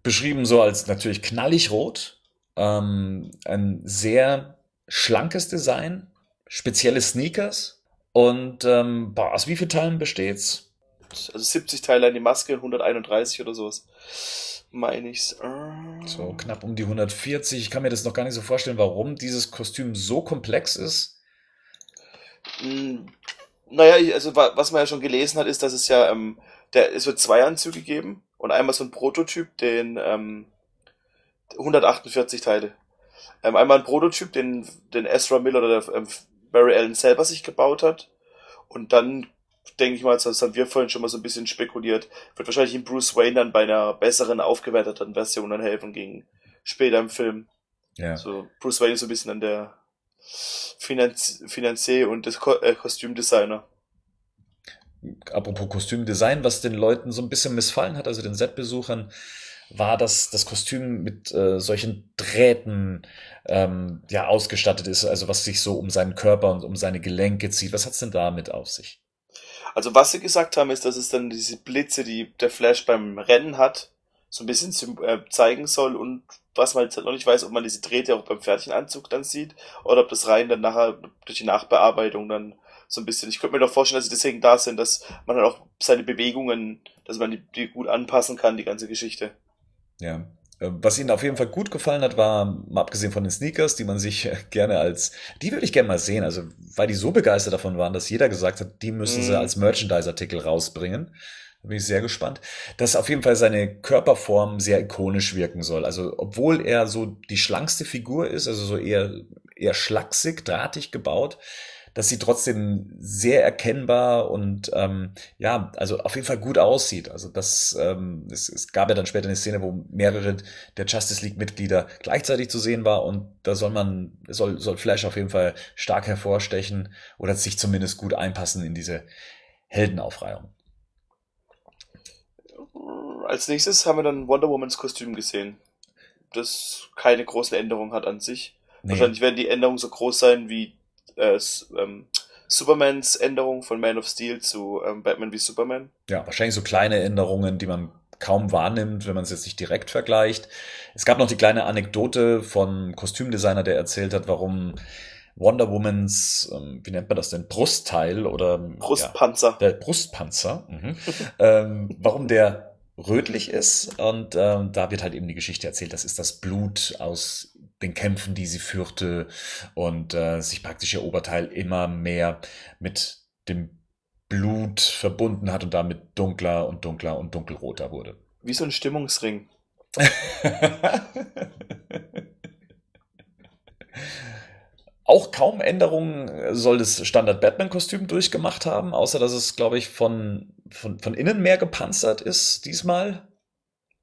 Beschrieben so als natürlich knallig rot. Ähm, ein sehr schlankes Design, spezielle Sneakers. Und ähm, boah, aus wie vielen Teilen besteht's? Also 70 Teile an die Maske, 131 oder sowas meine ich's. So knapp um die 140. Ich kann mir das noch gar nicht so vorstellen, warum dieses Kostüm so komplex ist. Hm, naja, also was man ja schon gelesen hat, ist, dass es ja, ähm, der, es wird zwei Anzüge geben und einmal so ein Prototyp, den ähm, 148 Teile. Ähm, einmal ein Prototyp, den, den Ezra Miller oder der, ähm, Barry Allen selber sich gebaut hat. Und dann denke ich mal, das haben wir vorhin schon mal so ein bisschen spekuliert, wird wahrscheinlich in Bruce Wayne dann bei einer besseren, aufgewerteten Version dann helfen gegen später im Film. Ja. So, Bruce Wayne ist so ein bisschen dann der Finanz Finanzier und das Ko äh, Kostümdesigner. Apropos Kostümdesign, was den Leuten so ein bisschen missfallen hat, also den Setbesuchern, war, dass das Kostüm mit äh, solchen Drähten ähm, ja ausgestattet ist, also was sich so um seinen Körper und um seine Gelenke zieht. Was hat's denn damit auf sich? Also was sie gesagt haben, ist, dass es dann diese Blitze, die der Flash beim Rennen hat, so ein bisschen äh, zeigen soll und was man jetzt halt noch nicht weiß, ob man diese Drähte auch beim Pferdchenanzug dann sieht oder ob das rein dann nachher durch die Nachbearbeitung dann so ein bisschen. Ich könnte mir doch vorstellen, dass sie deswegen da sind, dass man dann auch seine Bewegungen, dass man die, die gut anpassen kann, die ganze Geschichte. Ja. Äh, was ihnen auf jeden Fall gut gefallen hat, war, mal abgesehen von den Sneakers, die man sich gerne als, die würde ich gerne mal sehen, also weil die so begeistert davon waren, dass jeder gesagt hat, die müssen mm. sie mhm. als Merchandise-Artikel rausbringen. Da bin ich sehr gespannt. Dass auf jeden Fall seine Körperform sehr ikonisch wirken soll. Also, obwohl er so die schlankste Figur ist, also so eher, eher schlaksig, drahtig gebaut, dass sie trotzdem sehr erkennbar und ähm, ja, also auf jeden Fall gut aussieht. Also das, ähm, es, es gab ja dann später eine Szene, wo mehrere der Justice League-Mitglieder gleichzeitig zu sehen war und da soll man, soll, soll Flash auf jeden Fall stark hervorstechen oder sich zumindest gut einpassen in diese Heldenaufreihung. Als nächstes haben wir dann Wonder Womans Kostüm gesehen, das keine großen Änderungen hat an sich. Nee. Wahrscheinlich werden die Änderungen so groß sein wie äh, ähm, Supermans Änderung von Man of Steel zu ähm, Batman wie Superman. Ja, wahrscheinlich so kleine Änderungen, die man kaum wahrnimmt, wenn man es jetzt nicht direkt vergleicht. Es gab noch die kleine Anekdote von Kostümdesigner, der erzählt hat, warum Wonder Womans, ähm, wie nennt man das denn, Brustteil oder Brustpanzer. Ja, der Brustpanzer, mhm. [LAUGHS] ähm, warum der rötlich ist und ähm, da wird halt eben die Geschichte erzählt, das ist das Blut aus den Kämpfen, die sie führte und äh, sich praktisch ihr Oberteil immer mehr mit dem Blut verbunden hat und damit dunkler und dunkler und dunkelroter wurde. Wie so ein Stimmungsring. [LAUGHS] Auch kaum Änderungen soll das Standard-Batman-Kostüm durchgemacht haben, außer dass es, glaube ich, von, von, von innen mehr gepanzert ist diesmal.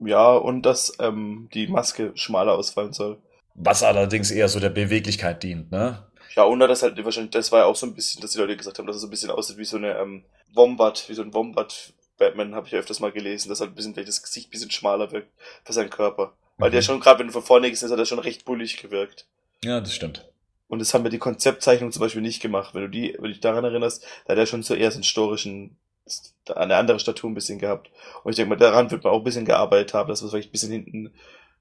Ja, und dass ähm, die Maske schmaler ausfallen soll. Was allerdings eher so der Beweglichkeit dient, ne? Ja, und das halt wahrscheinlich, das war ja auch so ein bisschen, dass die Leute gesagt haben, dass es so ein bisschen aussieht wie so eine ähm, Wombat, wie so ein Wombat Batman, habe ich ja öfters mal gelesen, dass halt ein bisschen vielleicht das Gesicht ein bisschen schmaler wirkt für seinen Körper. Weil mhm. der schon, gerade wenn du von vorne gehst, hat er schon recht bullig gewirkt. Ja, das stimmt. Und das haben wir die Konzeptzeichnung zum Beispiel nicht gemacht. Wenn du die, wenn du dich daran erinnerst, da hat er schon zuerst einen storischen, eine andere Statur ein bisschen gehabt. Und ich denke mal, daran wird man auch ein bisschen gearbeitet haben, dass man vielleicht ein bisschen hinten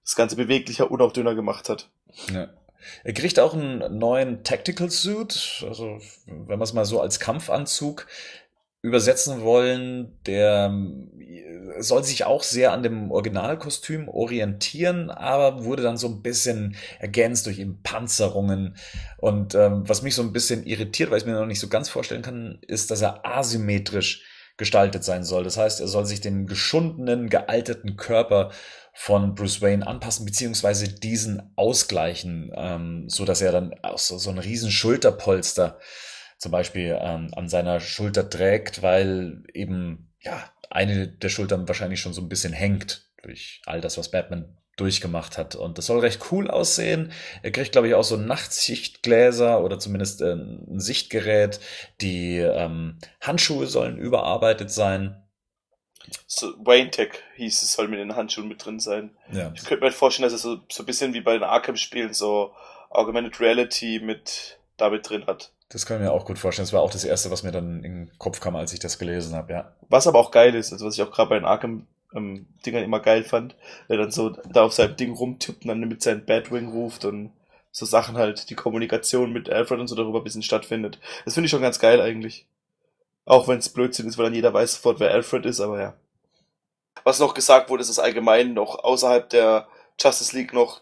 das Ganze beweglicher und auch dünner gemacht hat. Ja. Er kriegt auch einen neuen Tactical Suit, also wenn wir es mal so als Kampfanzug übersetzen wollen, der äh, soll sich auch sehr an dem Originalkostüm orientieren, aber wurde dann so ein bisschen ergänzt durch eben Panzerungen. Und ähm, was mich so ein bisschen irritiert, weil ich mir noch nicht so ganz vorstellen kann, ist, dass er asymmetrisch gestaltet sein soll. Das heißt, er soll sich dem geschundenen, gealterten Körper von Bruce Wayne anpassen, beziehungsweise diesen ausgleichen, ähm, so dass er dann auch so, so ein riesen Schulterpolster zum Beispiel ähm, an seiner Schulter trägt, weil eben, ja, eine der Schultern wahrscheinlich schon so ein bisschen hängt durch all das, was Batman durchgemacht hat. Und das soll recht cool aussehen. Er kriegt, glaube ich, auch so Nachtsichtgläser oder zumindest äh, ein Sichtgerät. Die ähm, Handschuhe sollen überarbeitet sein. So, Wayne Tech hieß es, soll mit den Handschuhen mit drin sein. Ja. Ich könnte mir vorstellen, dass es so, so ein bisschen wie bei den Arkham-Spielen so Augmented Reality mit damit drin hat. Das kann ich mir auch gut vorstellen. Das war auch das Erste, was mir dann in den Kopf kam, als ich das gelesen habe, ja. Was aber auch geil ist, also was ich auch gerade bei den Arkham ähm, Dingern immer geil fand, der dann so da auf seinem Ding rumtippt und dann mit seinem Batwing ruft und so Sachen halt, die Kommunikation mit Alfred und so darüber ein bisschen stattfindet. Das finde ich schon ganz geil eigentlich. Auch wenn es Blödsinn ist, weil dann jeder weiß sofort, wer Alfred ist, aber ja. Was noch gesagt wurde, ist, dass allgemein noch außerhalb der Justice League noch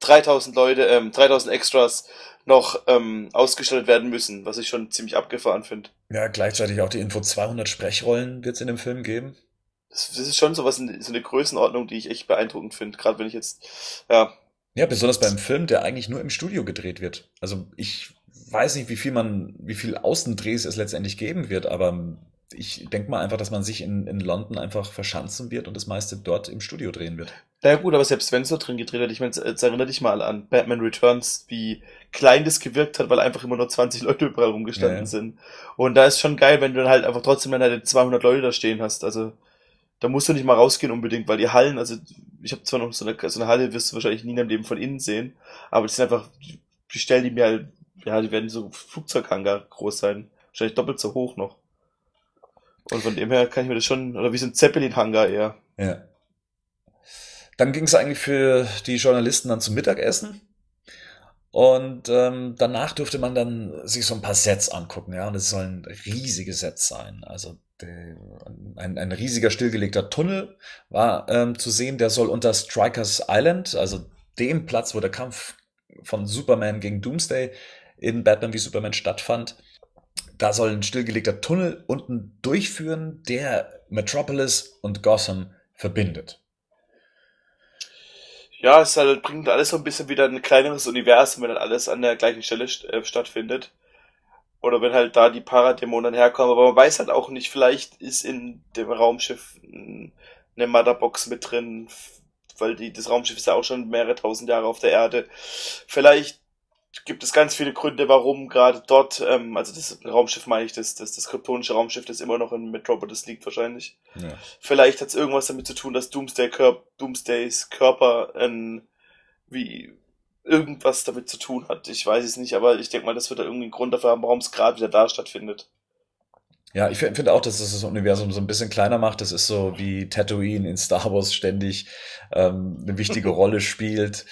3000 Leute, ähm, 3000 Extras noch ähm, ausgestattet werden müssen, was ich schon ziemlich abgefahren finde. Ja, gleichzeitig auch die Info 200 Sprechrollen wird es in dem Film geben. Das, das ist schon so was, so eine Größenordnung, die ich echt beeindruckend finde, gerade wenn ich jetzt, ja. Ja, besonders beim Film, der eigentlich nur im Studio gedreht wird. Also ich weiß nicht, wie viel man, wie viel Außendrehs es letztendlich geben wird, aber ich denke mal einfach, dass man sich in, in London einfach verschanzen wird und das meiste dort im Studio drehen wird. Ja gut, aber selbst wenn es so drin gedreht hat, ich meine, jetzt erinnere dich mal an Batman Returns, wie klein das gewirkt hat, weil einfach immer nur 20 Leute überall rumgestanden ja, ja. sind. Und da ist schon geil, wenn du dann halt einfach trotzdem dann halt 200 Leute da stehen hast. Also da musst du nicht mal rausgehen unbedingt, weil die Hallen, also ich habe zwar noch so eine, so eine Halle, wirst du wahrscheinlich nie in deinem Leben von innen sehen, aber die sind einfach, die stellen die mir halt, ja, die werden so Flugzeughangar groß sein, wahrscheinlich doppelt so hoch noch. Und von dem her kann ich mir das schon, oder wie so ein Zeppelin-Hangar eher. Ja. Dann ging es eigentlich für die Journalisten dann zum Mittagessen. Und ähm, danach durfte man dann sich so ein paar Sets angucken, ja. Und es sollen riesige Sets sein. Also die, ein, ein riesiger stillgelegter Tunnel war ähm, zu sehen, der soll unter Strikers Island, also dem Platz, wo der Kampf von Superman gegen Doomsday in Batman wie Superman stattfand. Da soll ein stillgelegter Tunnel unten durchführen, der Metropolis und Gotham verbindet ja, es halt, bringt alles so ein bisschen wieder ein kleineres Universum, wenn dann alles an der gleichen Stelle äh, stattfindet. Oder wenn halt da die Paradämonen herkommen. Aber man weiß halt auch nicht, vielleicht ist in dem Raumschiff eine Motherbox mit drin, weil die, das Raumschiff ist ja auch schon mehrere tausend Jahre auf der Erde. Vielleicht gibt es ganz viele Gründe, warum gerade dort, ähm, also das Raumschiff meine ich, das, das, das kryptonische Raumschiff, das immer noch in Metropolis liegt wahrscheinlich. Ja. Vielleicht hat es irgendwas damit zu tun, dass Doomsday Körp Doomsdays Körper ähm, wie irgendwas damit zu tun hat. Ich weiß es nicht, aber ich denke mal, das wird da irgendwie einen Grund dafür haben, warum es gerade wieder da stattfindet. Ja, ich finde auch, dass das das Universum so ein bisschen kleiner macht. Das ist so wie Tatooine in Star Wars ständig ähm, eine wichtige [LAUGHS] Rolle spielt.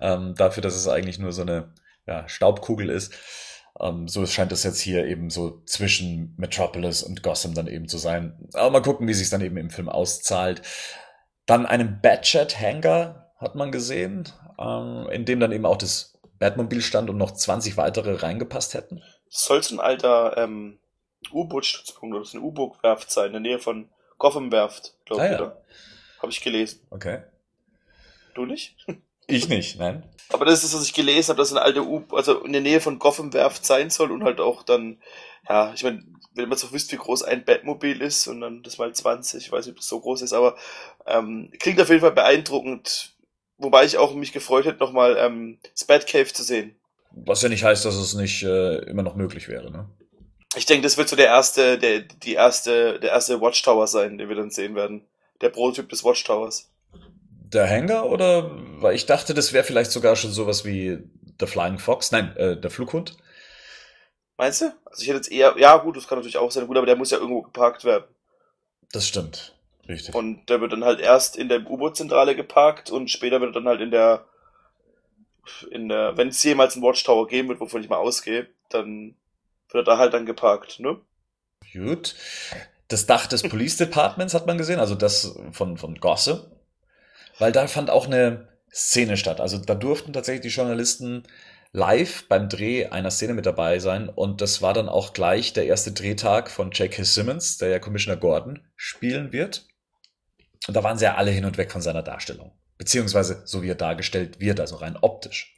Ähm, dafür, dass es eigentlich nur so eine ja, Staubkugel ist. Ähm, so scheint es jetzt hier eben so zwischen Metropolis und Gotham dann eben zu sein. Aber mal gucken, wie sich dann eben im Film auszahlt. Dann einen Batchat-Hangar hat man gesehen, ähm, in dem dann eben auch das Batmobil stand und noch 20 weitere reingepasst hätten. Soll es ein alter ähm, U-Boot-Stützpunkt oder eine U-Boot-Werft sein, in der Nähe von Gotham-Werft, glaube ah, ich. Ja. Habe ich gelesen. Okay. Du nicht? Ich nicht, nein. Aber das ist, was ich gelesen habe, dass eine alte U, also in der Nähe von Gotham Werft sein soll und halt auch dann, ja, ich meine, wenn man so wüsste, wie groß ein Batmobil ist und dann das mal 20, ich weiß nicht, ob das so groß ist, aber ähm, klingt auf jeden Fall beeindruckend. Wobei ich auch mich gefreut hätte, nochmal ähm, das Batcave zu sehen. Was ja nicht heißt, dass es nicht äh, immer noch möglich wäre, ne? Ich denke, das wird so der erste, der, die erste, der erste Watchtower sein, den wir dann sehen werden. Der Prototyp des Watchtowers der Hangar oder weil ich dachte, das wäre vielleicht sogar schon sowas wie der Flying Fox, nein, äh, der Flughund. Meinst du? Also ich hätte jetzt eher, ja gut, das kann natürlich auch sein, gut, aber der muss ja irgendwo geparkt werden. Das stimmt, richtig. Und der wird dann halt erst in der U-Boot-Zentrale geparkt und später wird er dann halt in der, in der, wenn es jemals einen Watchtower geben wird, wovon ich mal ausgehe, dann wird er da halt dann geparkt, ne? Gut. Das Dach des Police Departments hat man gesehen, also das von, von Gosse weil da fand auch eine Szene statt. Also da durften tatsächlich die Journalisten live beim Dreh einer Szene mit dabei sein und das war dann auch gleich der erste Drehtag von J.K. Simmons, der ja Commissioner Gordon spielen wird. Und da waren sie ja alle hin und weg von seiner Darstellung. Beziehungsweise so wie er dargestellt wird, also rein optisch.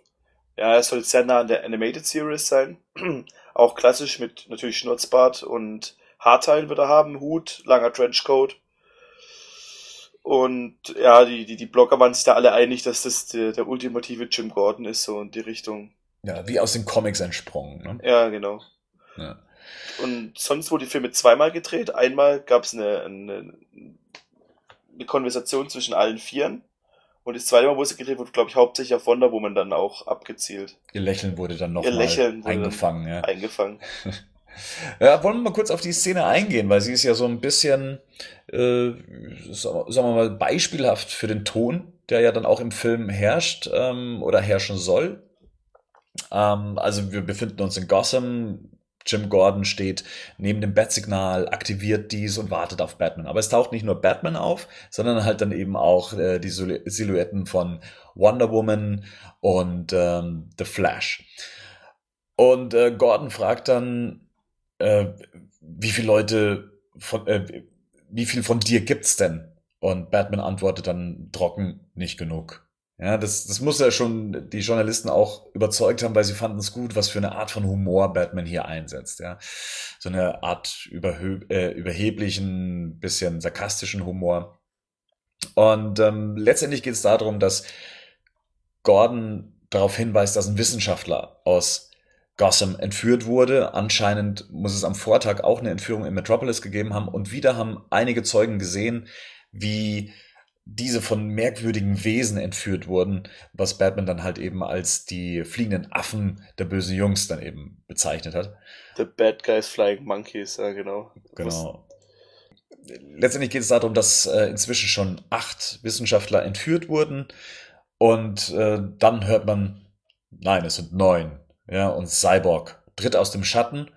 Ja, er soll sehr nah an der Animated Series sein. [CLEARS THROAT] auch klassisch mit natürlich Schnurzbart und Haarteilen wird er haben, Hut, langer Trenchcoat. Und ja, die, die, die Blogger waren sich da alle einig, dass das der, der ultimative Jim Gordon ist, so in die Richtung. Ja, wie aus den Comics entsprungen. Ne? Ja, genau. Ja. Und sonst wurde die Filme zweimal gedreht. Einmal gab es eine, eine, eine Konversation zwischen allen Vieren. Und das zweite Mal, wo sie gedreht wurde, glaube ich, hauptsächlich auf Wonder Woman dann auch abgezielt. Ihr Lächeln wurde dann noch Ihr Lächeln eingefangen, ja. Eingefangen. [LAUGHS] Ja, wollen wir mal kurz auf die Szene eingehen, weil sie ist ja so ein bisschen, äh, sagen wir mal, beispielhaft für den Ton, der ja dann auch im Film herrscht ähm, oder herrschen soll. Ähm, also wir befinden uns in Gotham. Jim Gordon steht neben dem Bat-Signal, aktiviert dies und wartet auf Batman. Aber es taucht nicht nur Batman auf, sondern halt dann eben auch äh, die Silhouetten von Wonder Woman und ähm, The Flash. Und äh, Gordon fragt dann, äh, wie viele Leute von, äh, wie viel von dir gibt's denn? Und Batman antwortet dann trocken, nicht genug. Ja, das, das muss ja schon die Journalisten auch überzeugt haben, weil sie fanden es gut, was für eine Art von Humor Batman hier einsetzt. Ja, so eine Art überhö äh, überheblichen, bisschen sarkastischen Humor. Und ähm, letztendlich geht es darum, dass Gordon darauf hinweist, dass ein Wissenschaftler aus Gotham entführt wurde. Anscheinend muss es am Vortag auch eine Entführung in Metropolis gegeben haben. Und wieder haben einige Zeugen gesehen, wie diese von merkwürdigen Wesen entführt wurden, was Batman dann halt eben als die fliegenden Affen der bösen Jungs dann eben bezeichnet hat. The Bad Guys Flying Monkeys, ja genau. Genau. Letztendlich geht es darum, dass äh, inzwischen schon acht Wissenschaftler entführt wurden und äh, dann hört man, nein, es sind neun. Ja, und Cyborg tritt aus dem Schatten.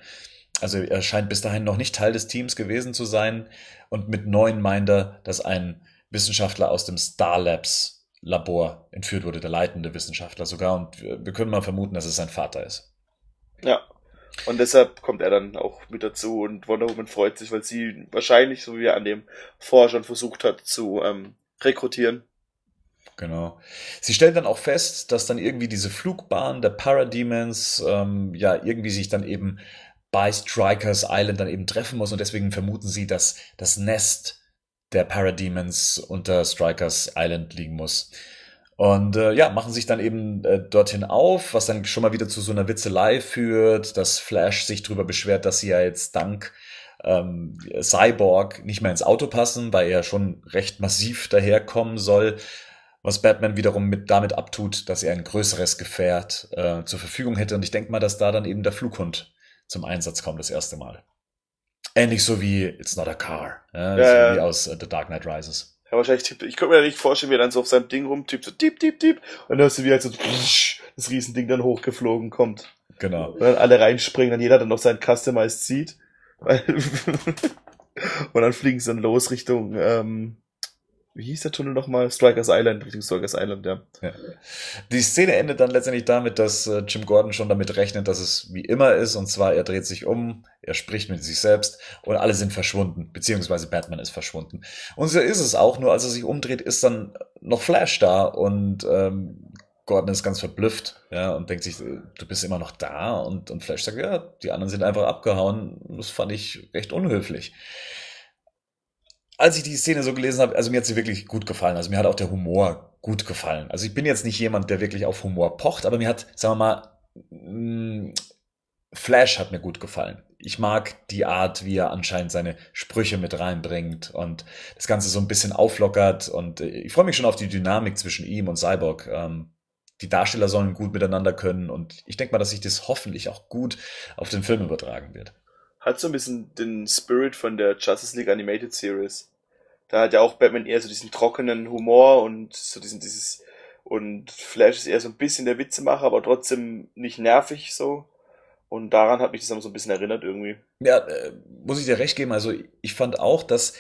Also er scheint bis dahin noch nicht Teil des Teams gewesen zu sein. Und mit neun meint er, dass ein Wissenschaftler aus dem Star Labs Labor entführt wurde, der leitende Wissenschaftler sogar. Und wir können mal vermuten, dass es sein Vater ist. Ja. Und deshalb kommt er dann auch mit dazu und Wonder Woman freut sich, weil sie wahrscheinlich, so wie er an dem schon versucht hat, zu ähm, rekrutieren. Genau. Sie stellen dann auch fest, dass dann irgendwie diese Flugbahn der Parademons ähm, ja irgendwie sich dann eben bei Strikers Island dann eben treffen muss und deswegen vermuten sie, dass das Nest der Parademons unter Strikers Island liegen muss. Und äh, ja, machen sich dann eben äh, dorthin auf, was dann schon mal wieder zu so einer Witzelei führt, dass Flash sich darüber beschwert, dass sie ja jetzt dank ähm, Cyborg nicht mehr ins Auto passen, weil er schon recht massiv daherkommen soll was Batman wiederum mit damit abtut, dass er ein größeres Gefährt äh, zur Verfügung hätte. Und ich denke mal, dass da dann eben der Flughund zum Einsatz kommt das erste Mal. Ähnlich so wie It's Not a Car, ja, ja, so wie aus uh, The Dark Knight Rises. Ja, wahrscheinlich tippt, ich könnte mir nicht vorstellen, wie er dann so auf seinem Ding rumtippt, so tipp, tipp, tipp, und dann hörst du wie halt so das Riesending dann hochgeflogen kommt. Genau. Und dann alle reinspringen, dann jeder dann noch sein Customized sieht. [LAUGHS] und dann fliegen sie dann los Richtung, ähm, wie hieß der Tunnel nochmal? Strikers Island, Richtung Strikers Island, ja. ja. Die Szene endet dann letztendlich damit, dass äh, Jim Gordon schon damit rechnet, dass es wie immer ist, und zwar er dreht sich um, er spricht mit sich selbst und alle sind verschwunden, beziehungsweise Batman ist verschwunden. Und so ist es auch, nur als er sich umdreht, ist dann noch Flash da und ähm, Gordon ist ganz verblüfft, ja, und denkt sich, du bist immer noch da und, und Flash sagt, ja, die anderen sind einfach abgehauen. Das fand ich recht unhöflich als ich die Szene so gelesen habe, also mir hat sie wirklich gut gefallen. Also mir hat auch der Humor gut gefallen. Also ich bin jetzt nicht jemand, der wirklich auf Humor pocht, aber mir hat, sagen wir mal, mm, Flash hat mir gut gefallen. Ich mag die Art, wie er anscheinend seine Sprüche mit reinbringt und das Ganze so ein bisschen auflockert. Und äh, ich freue mich schon auf die Dynamik zwischen ihm und Cyborg. Ähm, die Darsteller sollen gut miteinander können und ich denke mal, dass sich das hoffentlich auch gut auf den Film übertragen wird hat so ein bisschen den Spirit von der Justice League Animated Series. Da hat ja auch Batman eher so diesen trockenen Humor und so diesen, dieses, und Flash ist eher so ein bisschen der Witzemacher, aber trotzdem nicht nervig so. Und daran hat mich das immer so ein bisschen erinnert irgendwie. Ja, äh, muss ich dir recht geben. Also ich fand auch, dass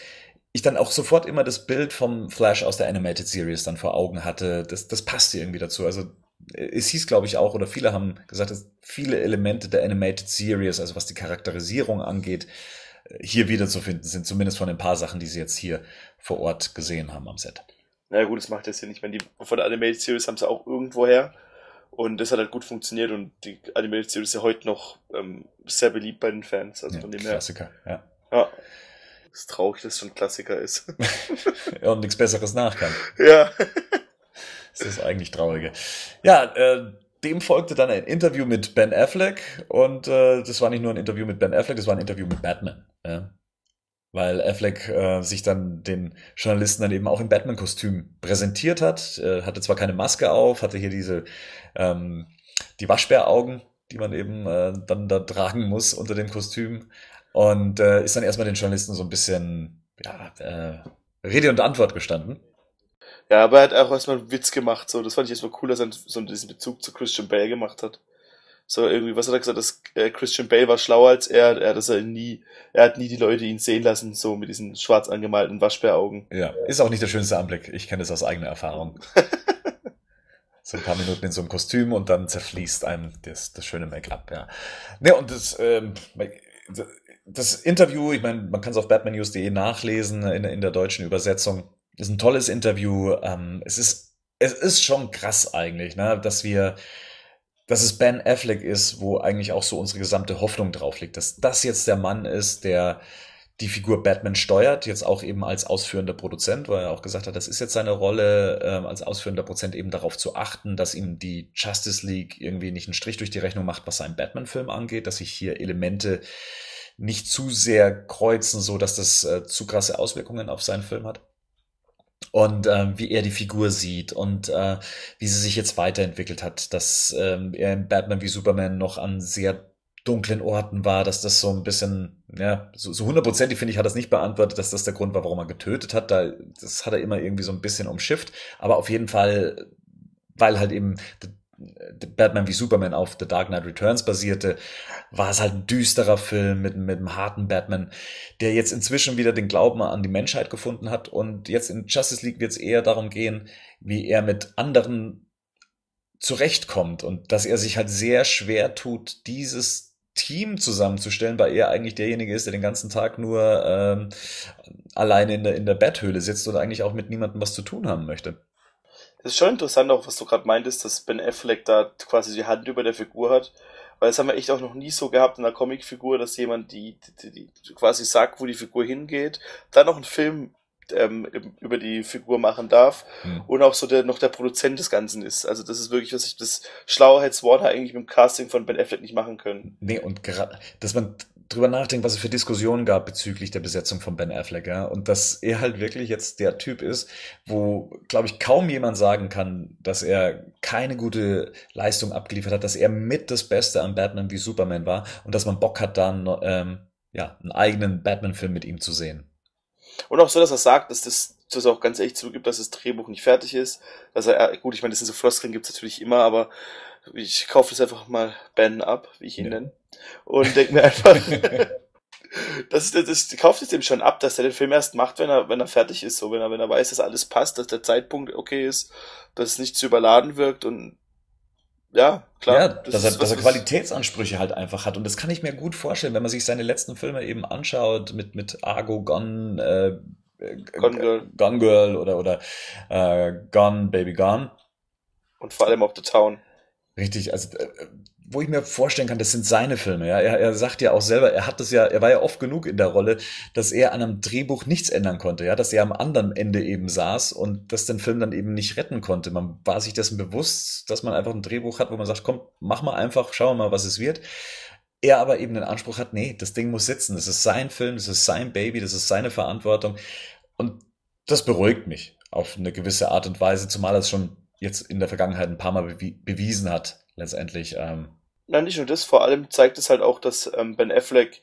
ich dann auch sofort immer das Bild vom Flash aus der Animated Series dann vor Augen hatte. Das, das passte irgendwie dazu. Also es hieß, glaube ich, auch, oder viele haben gesagt, dass viele Elemente der Animated Series, also was die Charakterisierung angeht, hier wiederzufinden sind, zumindest von ein paar Sachen, die sie jetzt hier vor Ort gesehen haben am Set. Naja gut, das macht das ja nicht. Wenn die von der Animated Series haben sie auch irgendwo her und das hat halt gut funktioniert und die Animated Series ist ja heute noch ähm, sehr beliebt bei den Fans. Also ja, von dem Klassiker, her. ja. Ja. Es ist traurig, dass es schon Klassiker ist. [LAUGHS] ja, und nichts Besseres nachkam. Ja. Das ist eigentlich traurige. Ja, äh, dem folgte dann ein Interview mit Ben Affleck und äh, das war nicht nur ein Interview mit Ben Affleck, das war ein Interview mit Batman. Ja? Weil Affleck äh, sich dann den Journalisten dann eben auch im Batman-Kostüm präsentiert hat, äh, hatte zwar keine Maske auf, hatte hier diese ähm, die Waschbäraugen, die man eben äh, dann da tragen muss unter dem Kostüm und äh, ist dann erstmal den Journalisten so ein bisschen ja, äh, Rede und Antwort gestanden. Ja, aber er hat auch erstmal einen Witz gemacht, so. Das fand ich erstmal cool, dass er so diesen Bezug zu Christian Bale gemacht hat. So, irgendwie, was hat er gesagt, dass äh, Christian Bale war schlauer als er, er, dass er nie, er hat nie die Leute ihn sehen lassen, so mit diesen schwarz angemalten Waschbäraugen. Ja, ist auch nicht der schönste Anblick. Ich kenne das aus eigener Erfahrung. [LAUGHS] so ein paar Minuten in so einem Kostüm und dann zerfließt einem das, das schöne Make-up, ja. Ne, und das, ähm, das Interview, ich meine, man kann es auf batmannews.de nachlesen in, in der deutschen Übersetzung ist ein tolles Interview. Ähm, es ist, es ist schon krass eigentlich, ne, dass wir, dass es Ben Affleck ist, wo eigentlich auch so unsere gesamte Hoffnung drauf liegt, dass das jetzt der Mann ist, der die Figur Batman steuert, jetzt auch eben als ausführender Produzent, weil er auch gesagt hat, das ist jetzt seine Rolle, ähm, als ausführender Produzent eben darauf zu achten, dass ihm die Justice League irgendwie nicht einen Strich durch die Rechnung macht, was seinen Batman-Film angeht, dass sich hier Elemente nicht zu sehr kreuzen, so dass das äh, zu krasse Auswirkungen auf seinen Film hat. Und äh, wie er die Figur sieht und äh, wie sie sich jetzt weiterentwickelt hat, dass ähm, er in Batman wie Superman noch an sehr dunklen Orten war, dass das so ein bisschen, ja, so, so hundertprozentig finde ich, hat das nicht beantwortet, dass das der Grund war, warum er getötet hat. Da, das hat er immer irgendwie so ein bisschen umschifft. Aber auf jeden Fall, weil halt eben Batman wie Superman auf The Dark Knight Returns basierte, war es halt ein düsterer Film mit, mit einem harten Batman, der jetzt inzwischen wieder den Glauben an die Menschheit gefunden hat. Und jetzt in Justice League wird es eher darum gehen, wie er mit anderen zurechtkommt und dass er sich halt sehr schwer tut, dieses Team zusammenzustellen, weil er eigentlich derjenige ist, der den ganzen Tag nur ähm, alleine in der, in der Betthöhle sitzt und eigentlich auch mit niemandem was zu tun haben möchte. Das ist schon interessant, auch was du gerade meintest, dass Ben Affleck da quasi die Hand über der Figur hat. Weil das haben wir echt auch noch nie so gehabt in einer Comicfigur, dass jemand die, die, die quasi sagt, wo die Figur hingeht, dann noch einen Film ähm, über die Figur machen darf mhm. und auch so der noch der Produzent des Ganzen ist. Also das ist wirklich, was ich das schlauer hätte Warner eigentlich mit dem Casting von Ben Affleck nicht machen können. Nee, und gerade, dass man drüber nachdenkt, was es für Diskussionen gab bezüglich der Besetzung von Ben Affleck, ja, und dass er halt wirklich jetzt der Typ ist, wo, glaube ich, kaum jemand sagen kann, dass er keine gute Leistung abgeliefert hat, dass er mit das Beste an Batman wie Superman war und dass man Bock hat, dann ähm, ja, einen eigenen Batman-Film mit ihm zu sehen. Und auch so, dass er sagt, dass das dass er auch ganz ehrlich zugibt, dass das Drehbuch nicht fertig ist. Dass er, gut, ich meine, das sind so Floskeln gibt's natürlich immer, aber ich kaufe das einfach mal Ben ab, wie ich ihn ja. nenne. Und denke mir einfach, [LAUGHS] das, das, das kauft es dem schon ab, dass er den Film erst macht, wenn er, wenn er fertig ist, so wenn er, wenn er weiß, dass alles passt, dass der Zeitpunkt okay ist, dass es nicht zu überladen wirkt und ja, klar. Ja, das dass, er, dass er Qualitätsansprüche halt einfach hat. Und das kann ich mir gut vorstellen, wenn man sich seine letzten Filme eben anschaut, mit, mit Argo, Gone, äh, Gone Girl, Gone Girl oder, oder äh, Gone, Baby Gone. Und vor allem auch The Town. Richtig, also äh, wo ich mir vorstellen kann, das sind seine Filme. Ja, er, er sagt ja auch selber, er hat das ja, er war ja oft genug in der Rolle, dass er an einem Drehbuch nichts ändern konnte, ja, dass er am anderen Ende eben saß und das den Film dann eben nicht retten konnte. Man war sich dessen bewusst, dass man einfach ein Drehbuch hat, wo man sagt, komm, mach mal einfach, schauen wir mal, was es wird. Er aber eben den Anspruch hat, nee, das Ding muss sitzen. Das ist sein Film, das ist sein Baby, das ist seine Verantwortung. Und das beruhigt mich auf eine gewisse Art und Weise, zumal es schon jetzt in der Vergangenheit ein paar Mal bewiesen hat, letztendlich. Ähm, Nein, nicht nur das, vor allem zeigt es halt auch, dass ähm, Ben Affleck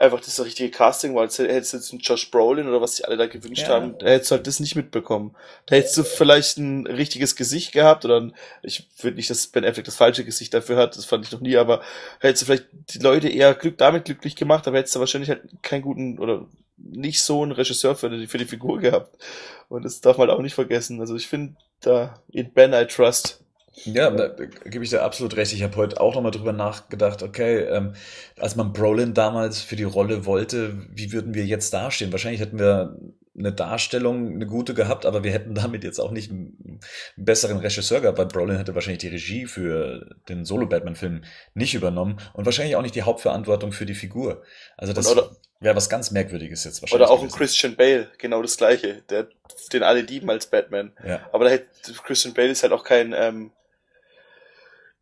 einfach das richtige Casting war. Hättest du jetzt einen Josh Brolin oder was sich alle da gewünscht ja. haben, da hättest du halt das nicht mitbekommen. Da hättest du vielleicht ein richtiges Gesicht gehabt oder ein, ich würde nicht, dass Ben Affleck das falsche Gesicht dafür hat, das fand ich noch nie, aber hättest du vielleicht die Leute eher glück, damit glücklich gemacht, aber hättest du wahrscheinlich halt keinen guten oder nicht so einen Regisseur für die, für die Figur gehabt. Und das darf man halt auch nicht vergessen. Also ich finde da in Ben I Trust. Ja, da gebe ich dir absolut recht. Ich habe heute auch nochmal drüber nachgedacht, okay, ähm, als man Brolin damals für die Rolle wollte, wie würden wir jetzt dastehen? Wahrscheinlich hätten wir eine Darstellung, eine gute gehabt, aber wir hätten damit jetzt auch nicht einen, besseren Regisseur gehabt, weil Brolin hätte wahrscheinlich die Regie für den Solo-Batman-Film nicht übernommen und wahrscheinlich auch nicht die Hauptverantwortung für die Figur. Also das wäre was ganz Merkwürdiges jetzt wahrscheinlich. Oder auch ein Christian Bale, genau das gleiche, der, den alle lieben als Batman. Ja. Aber da hätte, Christian Bale ist halt auch kein, ähm,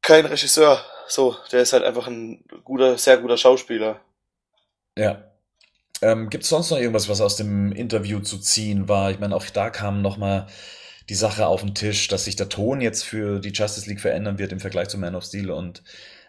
kein Regisseur. So, der ist halt einfach ein guter, sehr guter Schauspieler. Ja. Ähm, Gibt es sonst noch irgendwas, was aus dem Interview zu ziehen war? Ich meine, auch da kam noch mal die Sache auf den Tisch, dass sich der Ton jetzt für die Justice League verändern wird im Vergleich zu Man of Steel und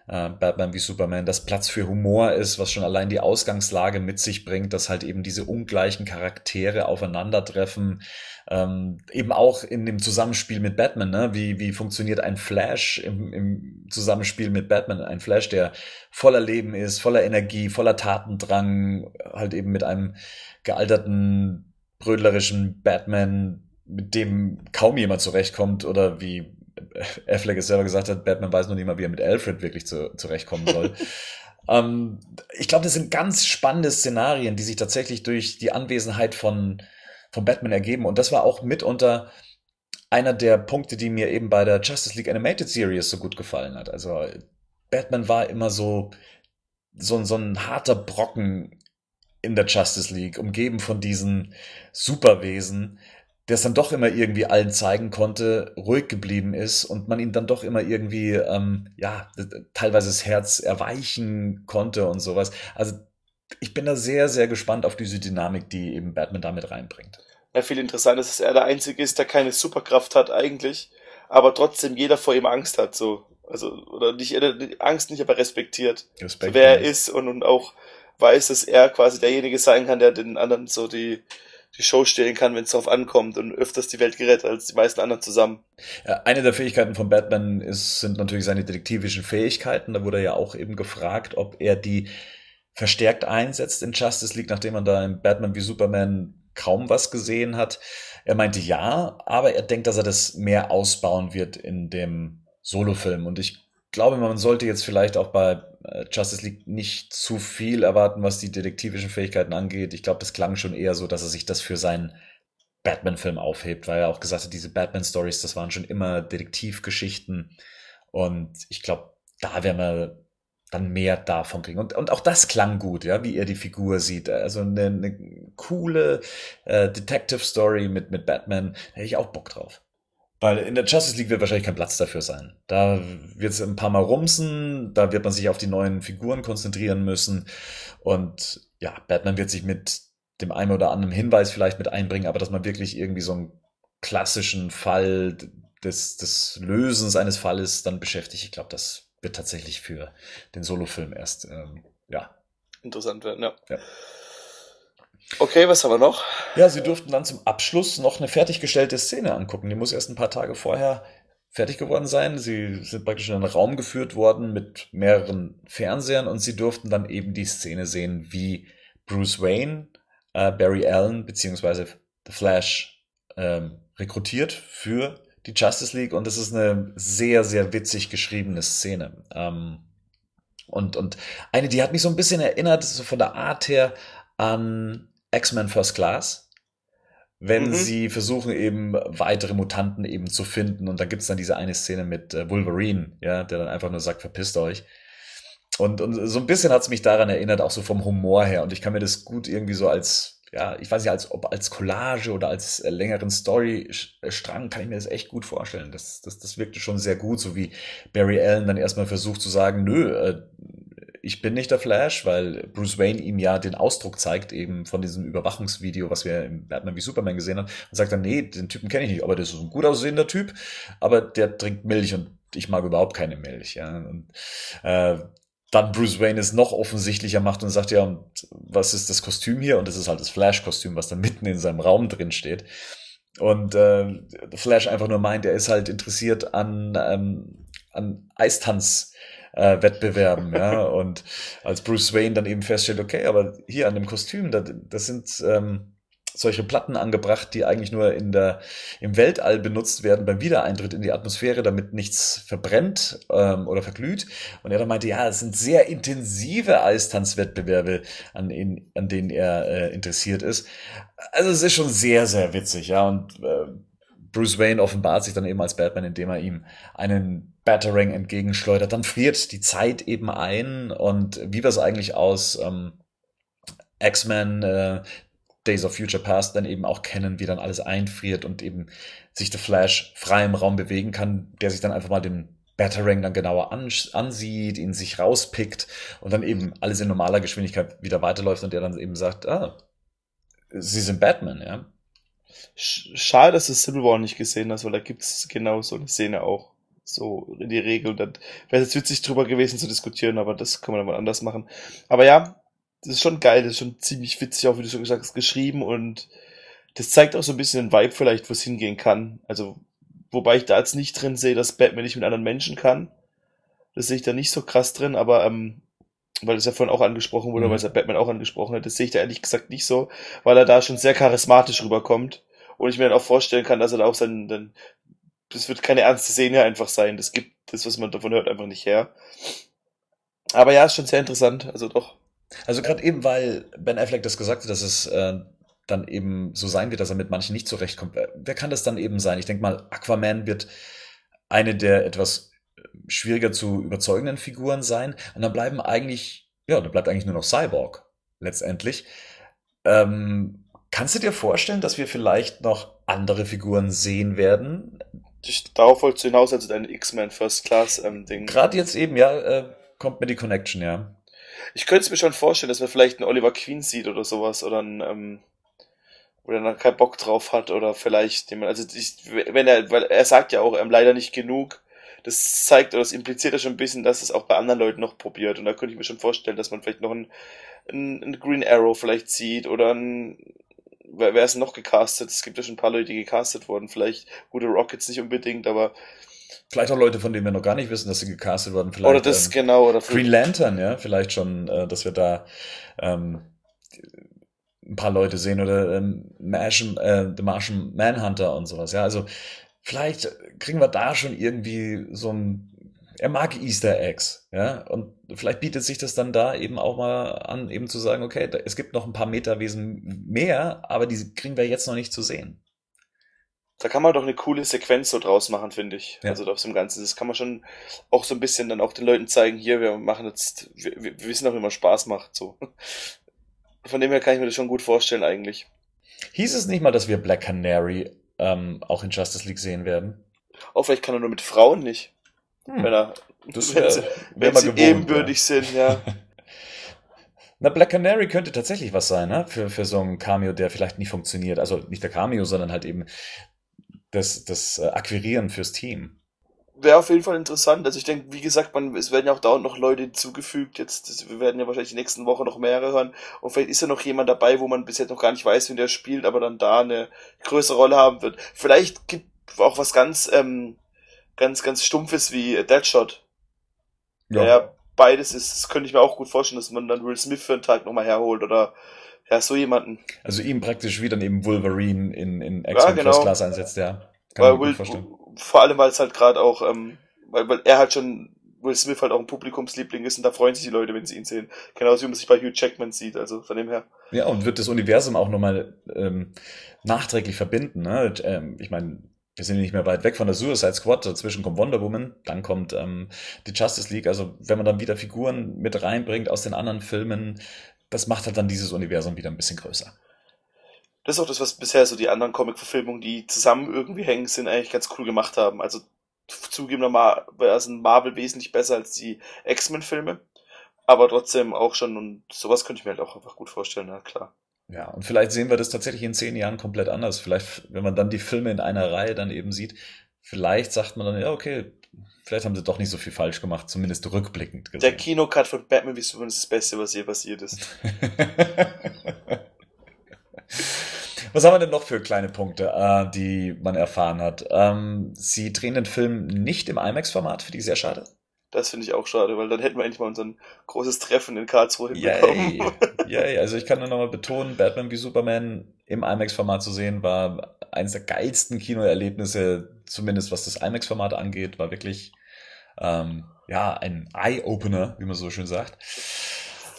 äh, Batman wie Superman, dass Platz für Humor ist, was schon allein die Ausgangslage mit sich bringt, dass halt eben diese ungleichen Charaktere aufeinandertreffen, ähm, eben auch in dem Zusammenspiel mit Batman, ne? wie, wie funktioniert ein Flash im, im Zusammenspiel mit Batman, ein Flash, der voller Leben ist, voller Energie, voller Tatendrang, halt eben mit einem gealterten, brödlerischen Batman, mit dem kaum jemand zurechtkommt oder wie Affleck es selber gesagt hat, Batman weiß noch nicht mal, wie er mit Alfred wirklich zu, zurechtkommen soll. [LAUGHS] ähm, ich glaube, das sind ganz spannende Szenarien, die sich tatsächlich durch die Anwesenheit von, von Batman ergeben. Und das war auch mitunter einer der Punkte, die mir eben bei der Justice League Animated Series so gut gefallen hat. Also Batman war immer so, so, so ein harter Brocken in der Justice League, umgeben von diesen Superwesen, der es dann doch immer irgendwie allen zeigen konnte, ruhig geblieben ist und man ihn dann doch immer irgendwie, ähm, ja, teilweise das Herz erweichen konnte und sowas. Also ich bin da sehr, sehr gespannt auf diese Dynamik, die eben Batman damit reinbringt. ja, viel interessanter ist, dass er der Einzige ist, der keine Superkraft hat eigentlich, aber trotzdem jeder vor ihm Angst hat, so. Also, oder nicht, die Angst nicht, aber respektiert. Respekt, so, wer er ist und, und auch weiß, dass er quasi derjenige sein kann, der den anderen so die, die Show stellen kann, wenn es darauf ankommt und öfters die Welt gerettet als die meisten anderen zusammen. Ja, eine der Fähigkeiten von Batman ist, sind natürlich seine detektivischen Fähigkeiten. Da wurde ja auch eben gefragt, ob er die verstärkt einsetzt in Justice League, nachdem man da in Batman wie Superman kaum was gesehen hat. Er meinte ja, aber er denkt, dass er das mehr ausbauen wird in dem Solofilm. Und ich glaube, man sollte jetzt vielleicht auch bei äh, Justice League nicht zu viel erwarten, was die detektivischen Fähigkeiten angeht. Ich glaube, das klang schon eher so, dass er sich das für seinen Batman-Film aufhebt, weil er auch gesagt hat, diese Batman-Stories, das waren schon immer Detektivgeschichten. Und ich glaube, da werden wir dann mehr davon kriegen. Und, und auch das klang gut, ja, wie er die Figur sieht. Also eine, eine coole äh, Detective-Story mit, mit Batman, da hätte ich auch Bock drauf. Weil in der Justice League wird wahrscheinlich kein Platz dafür sein. Da wird es ein paar Mal rumsen, da wird man sich auf die neuen Figuren konzentrieren müssen. Und ja, Batman wird sich mit dem einen oder anderen Hinweis vielleicht mit einbringen, aber dass man wirklich irgendwie so einen klassischen Fall des, des Lösens eines Falles dann beschäftigt, ich glaube, das wird tatsächlich für den Solofilm erst, ähm, ja. Interessant werden, ja. ja. Okay, was haben wir noch? Ja, sie durften dann zum Abschluss noch eine fertiggestellte Szene angucken. Die muss erst ein paar Tage vorher fertig geworden sein. Sie sind praktisch in einen Raum geführt worden mit mehreren Fernsehern und sie durften dann eben die Szene sehen, wie Bruce Wayne, äh, Barry Allen beziehungsweise The Flash ähm, rekrutiert für die Justice League und das ist eine sehr, sehr witzig geschriebene Szene. Ähm, und, und eine, die hat mich so ein bisschen erinnert, so von der Art her, an X-Men First Class, wenn mhm. sie versuchen eben weitere Mutanten eben zu finden und da gibt's dann diese eine Szene mit äh, Wolverine, ja, der dann einfach nur sagt, verpisst euch. Und, und so ein bisschen hat's mich daran erinnert, auch so vom Humor her. Und ich kann mir das gut irgendwie so als, ja, ich weiß nicht, als ob als Collage oder als äh, längeren Storystrang kann ich mir das echt gut vorstellen. Das, das, das wirkte schon sehr gut, so wie Barry Allen dann erstmal versucht zu sagen, nö, äh, ich bin nicht der Flash, weil Bruce Wayne ihm ja den Ausdruck zeigt, eben von diesem Überwachungsvideo, was wir im Batman wie Superman gesehen haben, und sagt dann, nee, den Typen kenne ich nicht, aber das ist ein gut aussehender Typ, aber der trinkt Milch und ich mag überhaupt keine Milch. Ja. Und äh, dann Bruce Wayne es noch offensichtlicher macht und sagt, ja, und was ist das Kostüm hier? Und das ist halt das Flash-Kostüm, was dann mitten in seinem Raum drin steht. Und äh, Flash einfach nur meint, er ist halt interessiert an, ähm, an Eistanz äh, Wettbewerben, ja. Und als Bruce Wayne dann eben feststellt, okay, aber hier an dem Kostüm, da, das sind ähm, solche Platten angebracht, die eigentlich nur in der, im Weltall benutzt werden beim Wiedereintritt in die Atmosphäre, damit nichts verbrennt ähm, oder verglüht. Und er dann meinte, ja, es sind sehr intensive Eistanzwettbewerbe, an, in, an denen er äh, interessiert ist. Also es ist schon sehr, sehr witzig, ja. Und äh, Bruce Wayne offenbart sich dann eben als Batman, indem er ihm einen Batarang entgegenschleudert. Dann friert die Zeit eben ein und wie wir es eigentlich aus ähm, X-Men äh, Days of Future Past dann eben auch kennen, wie dann alles einfriert und eben sich der Flash frei im Raum bewegen kann, der sich dann einfach mal den Batarang dann genauer ansieht, ihn sich rauspickt und dann eben alles in normaler Geschwindigkeit wieder weiterläuft und der dann eben sagt, ah, sie sind Batman, ja. Schade, dass du Civil War nicht gesehen hast, weil da gibt's genau so eine Szene auch. So in die Regel. Und dann wäre es witzig drüber gewesen zu diskutieren, aber das kann man dann mal anders machen. Aber ja, das ist schon geil, das ist schon ziemlich witzig, auch wie du schon gesagt hast, geschrieben und das zeigt auch so ein bisschen den Vibe vielleicht, wo es hingehen kann. Also, wobei ich da jetzt nicht drin sehe, dass Batman nicht mit anderen Menschen kann. Das sehe ich da nicht so krass drin, aber ähm, weil das ja vorhin auch angesprochen wurde, mhm. weil es ja Batman auch angesprochen hat, das sehe ich da ehrlich gesagt nicht so, weil er da schon sehr charismatisch rüberkommt und ich mir dann auch vorstellen kann, dass er da auch sein, dann, das wird keine ernste Szene einfach sein, das gibt das, was man davon hört, einfach nicht her. Aber ja, ist schon sehr interessant, also doch. Also gerade eben, weil Ben Affleck das gesagt hat, dass es äh, dann eben so sein wird, dass er mit manchen nicht zurechtkommt. Wer kann das dann eben sein? Ich denke mal, Aquaman wird eine der etwas schwieriger zu überzeugenden Figuren sein. Und dann bleiben eigentlich, ja, da bleibt eigentlich nur noch Cyborg letztendlich. Ähm, kannst du dir vorstellen, dass wir vielleicht noch andere Figuren sehen werden? Ich, darauf wolltest du hinaus, also dein X-Men First Class ähm, Ding. Gerade jetzt eben, ja, äh, kommt mir die Connection, ja. Ich könnte es mir schon vorstellen, dass man vielleicht einen Oliver Queen sieht oder sowas oder ein, ähm, wo er dann keinen Bock drauf hat oder vielleicht jemand, also ich, wenn er, weil er sagt ja auch, er leider nicht genug, das zeigt oder das impliziert ja schon ein bisschen, dass es auch bei anderen Leuten noch probiert und da könnte ich mir schon vorstellen, dass man vielleicht noch ein, ein, ein Green Arrow vielleicht sieht oder ein wer, wer ist noch gecastet? Es gibt ja schon ein paar Leute, die gecastet wurden. Vielleicht gute Rockets nicht unbedingt, aber Vielleicht auch Leute, von denen wir noch gar nicht wissen, dass sie gecastet wurden. Vielleicht, oder das ähm, genau oder Green Lantern, ja, vielleicht schon, äh, dass wir da ähm, ein paar Leute sehen oder ähm, Martian, äh, The Martian Manhunter und sowas. Ja, also vielleicht kriegen wir da schon irgendwie so ein. Er mag Easter Eggs, ja, und vielleicht bietet sich das dann da eben auch mal an, eben zu sagen, okay, da, es gibt noch ein paar Metawesen mehr, aber die kriegen wir jetzt noch nicht zu sehen. Da kann man doch eine coole Sequenz so draus machen, finde ich. Ja. Also aus dem Ganzen. Das kann man schon auch so ein bisschen dann auch den Leuten zeigen, hier, wir machen jetzt, wir, wir wissen auch, wie man Spaß macht, so. Von dem her kann ich mir das schon gut vorstellen, eigentlich. Hieß es nicht mal, dass wir Black Canary ähm, auch in Justice League sehen werden? Auch vielleicht kann er nur mit Frauen nicht. Hm. Wenn er, Das wenn wär- sie, [LAUGHS] wär wenn sie gewohnt, ebenbürtig sind, ja. [LAUGHS] Na, Black Canary könnte tatsächlich was sein, ne? Für, für so ein Cameo, der vielleicht nicht funktioniert. Also nicht der Cameo, sondern halt eben das, das äh, Akquirieren fürs Team. Wäre auf jeden Fall interessant. Also ich denke, wie gesagt, man, es werden ja auch dauernd noch Leute hinzugefügt. Jetzt, das, wir werden ja wahrscheinlich die nächsten Wochen noch mehrere hören. Und vielleicht ist ja noch jemand dabei, wo man bis jetzt noch gar nicht weiß, wie der spielt, aber dann da eine größere Rolle haben wird. Vielleicht gibt auch was ganz, ähm, ganz, ganz Stumpfes wie Deadshot. Ja. ja, beides ist, das könnte ich mir auch gut vorstellen, dass man dann Will Smith für einen Tag nochmal herholt oder ja, so jemanden. Also ihm praktisch wie dann eben Wolverine in, in Ja, X-Men genau. First Class einsetzt, ja. Kann Weil man Will. Vor allem, weil es halt gerade auch, ähm, weil, weil er halt schon, Will Smith halt auch ein Publikumsliebling ist und da freuen sich die Leute, wenn sie ihn sehen. Genauso wie man sich bei Hugh Jackman sieht, also von dem her. Ja, und wird das Universum auch nochmal ähm, nachträglich verbinden. Ne? Und, Ähm, ich meine, wir sind nicht mehr weit weg von der Suicide Squad, dazwischen kommt Wonder Woman, dann kommt ähm, die Justice League. Also wenn man dann wieder Figuren mit reinbringt aus den anderen Filmen, das macht halt dann dieses Universum wieder ein bisschen größer. Das ist auch das, was bisher so die anderen Comic-Verfilmungen, die zusammen irgendwie hängen, sind, eigentlich ganz cool gemacht haben. Also zugegebenermaßen sind Marvel wesentlich besser als die X-Men-Filme. Aber trotzdem auch schon, und sowas könnte ich mir halt auch einfach gut vorstellen, na klar. Ja, und vielleicht sehen wir das tatsächlich in zehn Jahren komplett anders. Vielleicht, wenn man dann die Filme in einer Reihe dann eben sieht, vielleicht sagt man dann, ja, okay, vielleicht haben sie doch nicht so viel falsch gemacht, zumindest rückblickend Der gesehen. Kinocut von Batman wie Superman ist das Beste, was je passiert ist. [LAUGHS] Was haben wir denn noch für kleine Punkte, äh, die man erfahren hat? Ähm, sie drehen den Film nicht im IMAX-Format, finde ich sehr schade. Das finde ich auch schade, weil dann hätten wir endlich mal unser großes Treffen in Karlsruhe hinbekommen. Yay. [LAUGHS] Yay. Also ich kann nur nochmal betonen, Batman wie Superman im IMAX-Format zu sehen, war eines der geilsten Kinoerlebnisse, zumindest was das IMAX-Format angeht, war wirklich ähm, ja ein Eye-Opener, wie man so schön sagt.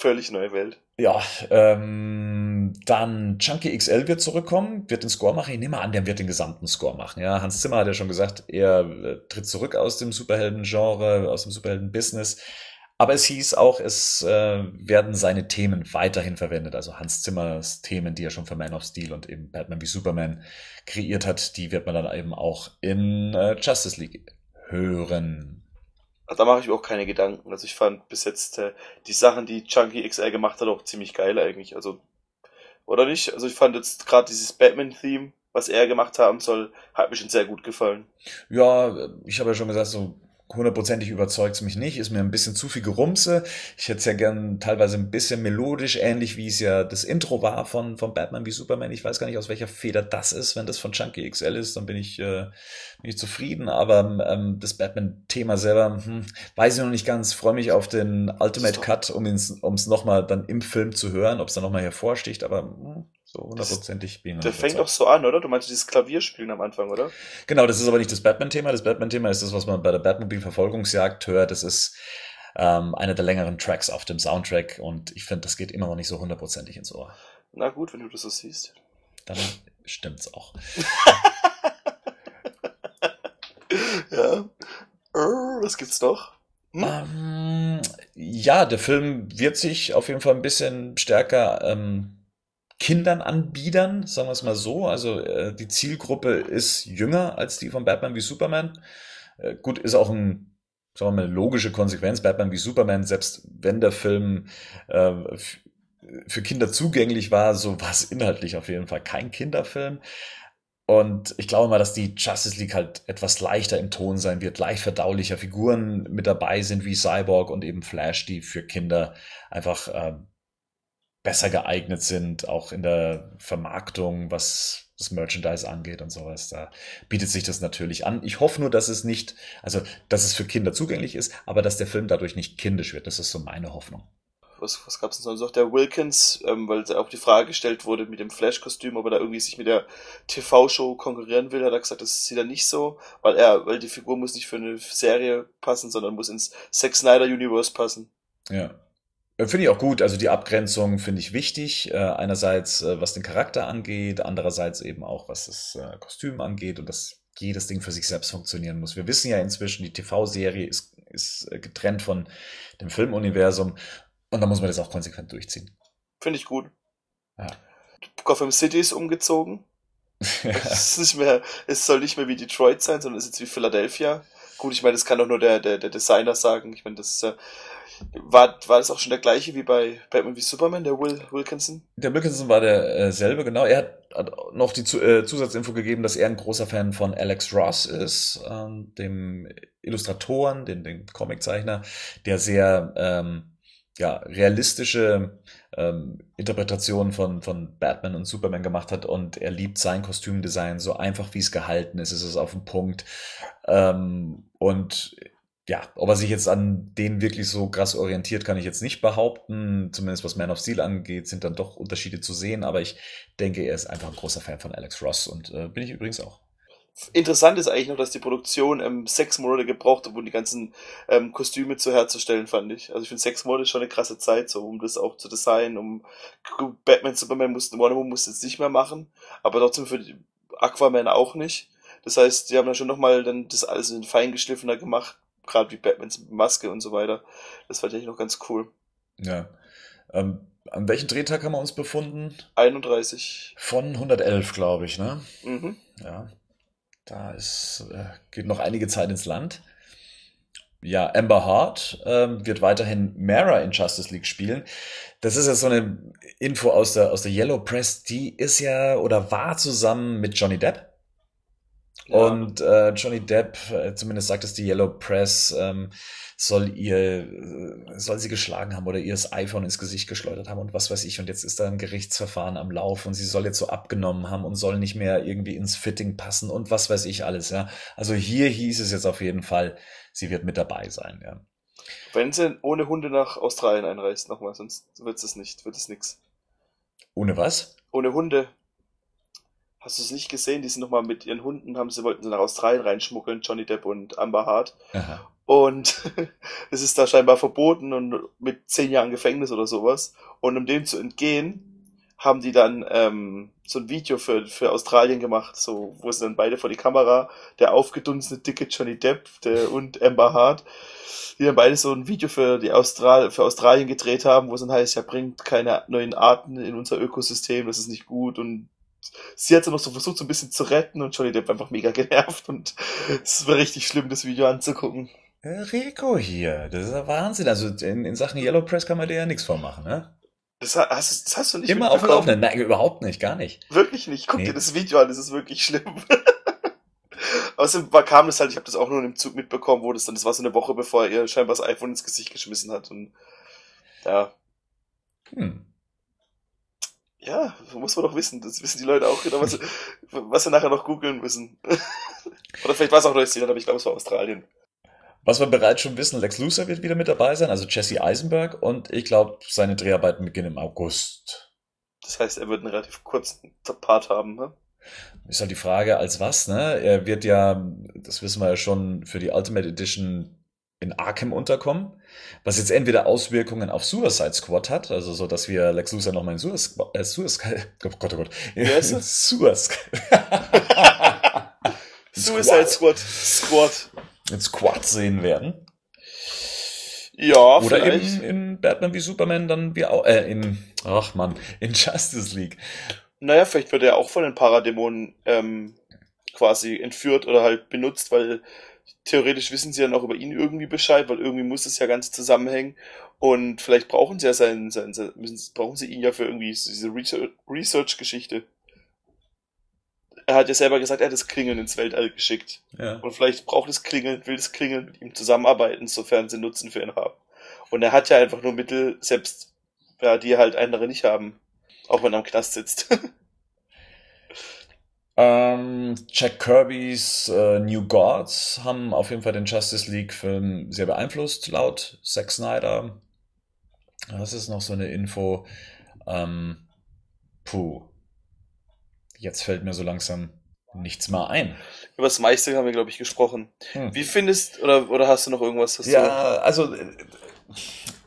Völlig neue Welt. Ja, ähm, dann Chunky XL wird zurückkommen, wird den Score machen. Ich nehme an, der wird den gesamten Score machen. Ja, Hans Zimmer hat ja schon gesagt, er äh, tritt zurück aus dem Superhelden-Genre, aus dem Superhelden-Business. Aber es hieß auch, es äh, werden seine Themen weiterhin verwendet. Also Hans Zimmers Themen, die er schon für Man of Steel und eben Batman wie Superman kreiert hat, die wird man dann eben auch in äh, Justice League hören. Da mache ich mir auch keine Gedanken. Also ich fand bis jetzt äh, die Sachen, die Chunky XL gemacht hat, auch ziemlich geil eigentlich. Also, oder nicht? Also ich fand jetzt gerade dieses Batman-Theme, was er gemacht haben soll, hat mir schon sehr gut gefallen. Ja, ich habe ja schon gesagt, so hundertprozentig überzeugt es mich nicht. Ist mir ein bisschen zu viel Gerumse. Ich hätte es ja gern teilweise ein bisschen melodisch, ähnlich wie es ja das Intro war von, von Batman wie Superman. Ich weiß gar nicht, aus welcher Feder das ist. Wenn das von Chunky XL ist, dann bin ich, äh, bin ich zufrieden. Aber ähm, das Batman-Thema selber, hm, weiß ich noch nicht ganz. Freue mich auf den Ultimate Cut, um es um es nochmal dann im Film zu hören, ob es dann nochmal hervorsticht. Aber hm, so hundertprozentig bin ich Der fängt doch so an, oder? Du meinst dieses Klavierspielen am Anfang, oder? Genau, das ist aber nicht das Batman-Thema. Das Batman-Thema ist das, was man bei der Batmobil-Verfolgungsjagd hört. Das ist ähm, einer der längeren Tracks auf dem Soundtrack und ich finde, das geht immer noch nicht so hundertprozentig ins Ohr. Na gut, wenn du das so siehst. Dann stimmt's auch. [LAUGHS] Ja. Was gibt's noch? Hm? Ähm, ja, der Film wird sich auf jeden Fall ein bisschen stärker ähm, Kindern anbiedern, sagen wir es mal so. Also äh, die Zielgruppe ist jünger als die von Batman wie Superman. Äh, gut, ist auch ein, sagen wir mal, eine logische Konsequenz. Batman wie Superman, selbst wenn der Film äh, für Kinder zugänglich war, so war es inhaltlich auf jeden Fall kein Kinderfilm. Und ich glaube mal, dass die Justice League halt etwas leichter im Ton sein wird, leicht verdaulicher Figuren mit dabei sind wie Cyborg und eben Flash, die für Kinder einfach äh, besser geeignet sind, auch in der Vermarktung, was das Merchandise angeht und sowas. Da bietet sich das natürlich an. Ich hoffe nur, dass es nicht, also dass es für Kinder zugänglich ist, aber dass der Film dadurch nicht kindisch wird. Das ist so meine Hoffnung was, was gab es denn sonst noch? Der Wilkins, ähm, weil auch die Frage gestellt wurde mit dem Flash-Kostüm, ob er da irgendwie sich mit der TV-Show konkurrieren will, hat er gesagt, das sieht er nicht so, weil er, weil die Figur muss nicht für eine Serie passen, sondern muss ins Zack Snyder Universe passen. Ja. Äh, finde ich auch gut. Also die Abgrenzung finde ich wichtig. Äh, einerseits, äh, was den Charakter angeht, andererseits eben auch, was das äh, Kostüm angeht und dass jedes Ding für sich selbst funktionieren muss. Wir wissen ja inzwischen, die TV-Serie ist, ist getrennt von dem Filmuniversum und dann muss man das auch konsequent durchziehen. Finde ich gut. Ja. Gotham City ist umgezogen. ja. [LAUGHS] es, ist nicht mehr, es soll nicht mehr wie Detroit sein, sondern es ist jetzt wie Philadelphia. Gut, ich meine, das kann doch nur der, der, der Designer sagen. Ich meine, das ist ja. War, war das auch schon der gleiche wie bei Batman wie Superman, der Will Wilkinson? Der Wilkinson war derselbe, äh, genau. Er hat, hat noch die äh, Zusatzinfo gegeben, dass er ein großer Fan von Alex Ross ist, ähm, dem Illustratoren, dem, dem Comiczeichner, der sehr ähm, ja, realistische ähm, Interpretationen von, von Batman und Superman gemacht hat und er liebt sein Kostümdesign so einfach wie es gehalten ist, ist es auf den Punkt. Ähm, und ja, ob er sich jetzt an den wirklich so krass orientiert, kann ich jetzt nicht behaupten. Zumindest was Man of Steel angeht, sind dann doch Unterschiede zu sehen. Aber ich denke, er ist einfach ein großer Fan von Alex Ross und äh, bin ich übrigens auch. Interessant ist eigentlich noch, dass die Produktion ähm, sechs Monate gebraucht hat, um die ganzen ähm, Kostüme zu herzustellen, fand ich. Also ich finde sechs Monate schon eine krasse Zeit, so um das auch zu designen, um Batman, Superman mussten, Wonder Woman musste es nicht mehr machen, aber trotzdem für Aquaman auch nicht. Das heißt, die haben dann schon nochmal dann das alles in feingeschliffener gemacht, gerade wie Batmans Maske und so weiter. Das fand ich noch ganz cool. Ja. Ähm, an welchem Drehtag haben wir uns befunden? 31. Von 111, glaube ich, ne? Mhm. Ja. Da ist, äh, geht noch einige Zeit ins Land. Ja, Amber Hart ähm, wird weiterhin Mara in Justice League spielen. Das ist ja so eine Info aus der, aus der Yellow Press. Die ist ja oder war zusammen mit Johnny Depp. Ja. Und äh, Johnny Depp, äh, zumindest sagt es die Yellow Press, ähm, soll ihr, äh, soll sie geschlagen haben oder ihr das iPhone ins Gesicht geschleudert haben und was weiß ich. Und jetzt ist da ein Gerichtsverfahren am Lauf und sie soll jetzt so abgenommen haben und soll nicht mehr irgendwie ins Fitting passen und was weiß ich alles, ja. Also hier hieß es jetzt auf jeden Fall, sie wird mit dabei sein, ja. Wenn sie ohne Hunde nach Australien einreist, nochmal, sonst wird es nicht, wird es nix. Ohne was? Ohne Hunde. Hast du es nicht gesehen? Die sind nochmal mit ihren Hunden, haben sie, wollten sie nach Australien reinschmuggeln, Johnny Depp und Amber Hart. Aha. Und [LAUGHS] es ist da scheinbar verboten und mit zehn Jahren Gefängnis oder sowas. Und um dem zu entgehen, haben die dann ähm, so ein Video für, für Australien gemacht, so wo sie dann beide vor die Kamera, der aufgedunsene dicke Johnny Depp der, [LAUGHS] und Amber Hart, die dann beide so ein Video für die Austral für Australien gedreht haben, wo es dann heißt, ja bringt keine neuen Arten in unser Ökosystem, das ist nicht gut und sie hat dann noch so versucht, so ein bisschen zu retten und Johnny Depp einfach mega [LAUGHS] genervt und es war richtig schlimm, das Video anzugucken. Rico hier, das ist ja Wahnsinn. Also in, in Sachen Yellow Press kann man dir ja nichts vormachen, ne? Das hast, das hast du nicht Immer auf dem Laufenden. Nein, überhaupt nicht, gar nicht. Wirklich nicht. Guck nee. dir das Video an, das ist wirklich schlimm. [LAUGHS] Außerdem war, kam das halt, ich habe das auch nur im Zug mitbekommen, wo das dann, das war so eine Woche, bevor er ihr scheinbar das iPhone ins Gesicht geschmissen hat. Und ja. Hm. Ja, muss man doch wissen. Das wissen die Leute auch genau, was, was sie nachher noch googeln müssen. [LAUGHS] Oder vielleicht war es auch Neuseeland, aber ich glaube, es war Australien. Was wir bereits schon wissen, Lex Luthor wird wieder mit dabei sein, also Jesse Eisenberg, und ich glaube, seine Dreharbeiten beginnen im August. Das heißt, er wird einen relativ kurzen Part haben, ne? Ist halt die Frage, als was, ne? Er wird ja, das wissen wir ja schon, für die Ultimate Edition in Arkham unterkommen, was jetzt entweder Auswirkungen auf Suicide Squad hat, also so, dass wir Lex Luthor nochmal in Suicide, äh, Suicide, oh Gott, oh Gott, ist das? [LAUGHS] Suicide, [LAUGHS] Suicide Squad, Squad in Squad sehen werden. Ja, Oder vielleicht. eben in Batman wie Superman dann wie auch, äh, in, ach man, in Justice League. Naja, vielleicht wird er auch von den Paradämonen ähm, quasi entführt oder halt benutzt, weil theoretisch wissen sie ja noch über ihn irgendwie Bescheid, weil irgendwie muss es ja ganz zusammenhängen. Und vielleicht brauchen sie ja seinen, seinen, müssen, brauchen sie ihn ja für irgendwie diese Research-Geschichte. Er hat ja selber gesagt, er hat das Klingeln ins Weltall geschickt. Ja. Und vielleicht braucht es Klingeln, will das Klingeln mit ihm zusammenarbeiten, sofern sie Nutzen für ihn haben. Und er hat ja einfach nur Mittel, selbst ja, die halt andere nicht haben. Auch wenn er am Knast sitzt. [LAUGHS] ähm, Jack Kirby's äh, New Gods haben auf jeden Fall den Justice League-Film sehr beeinflusst, laut Zack Snyder. Das ist noch so eine Info. Ähm, puh. Jetzt fällt mir so langsam nichts mehr ein. Über das meiste haben wir, glaube ich, gesprochen. Hm. Wie findest, oder, oder hast du noch irgendwas? ja, du... also,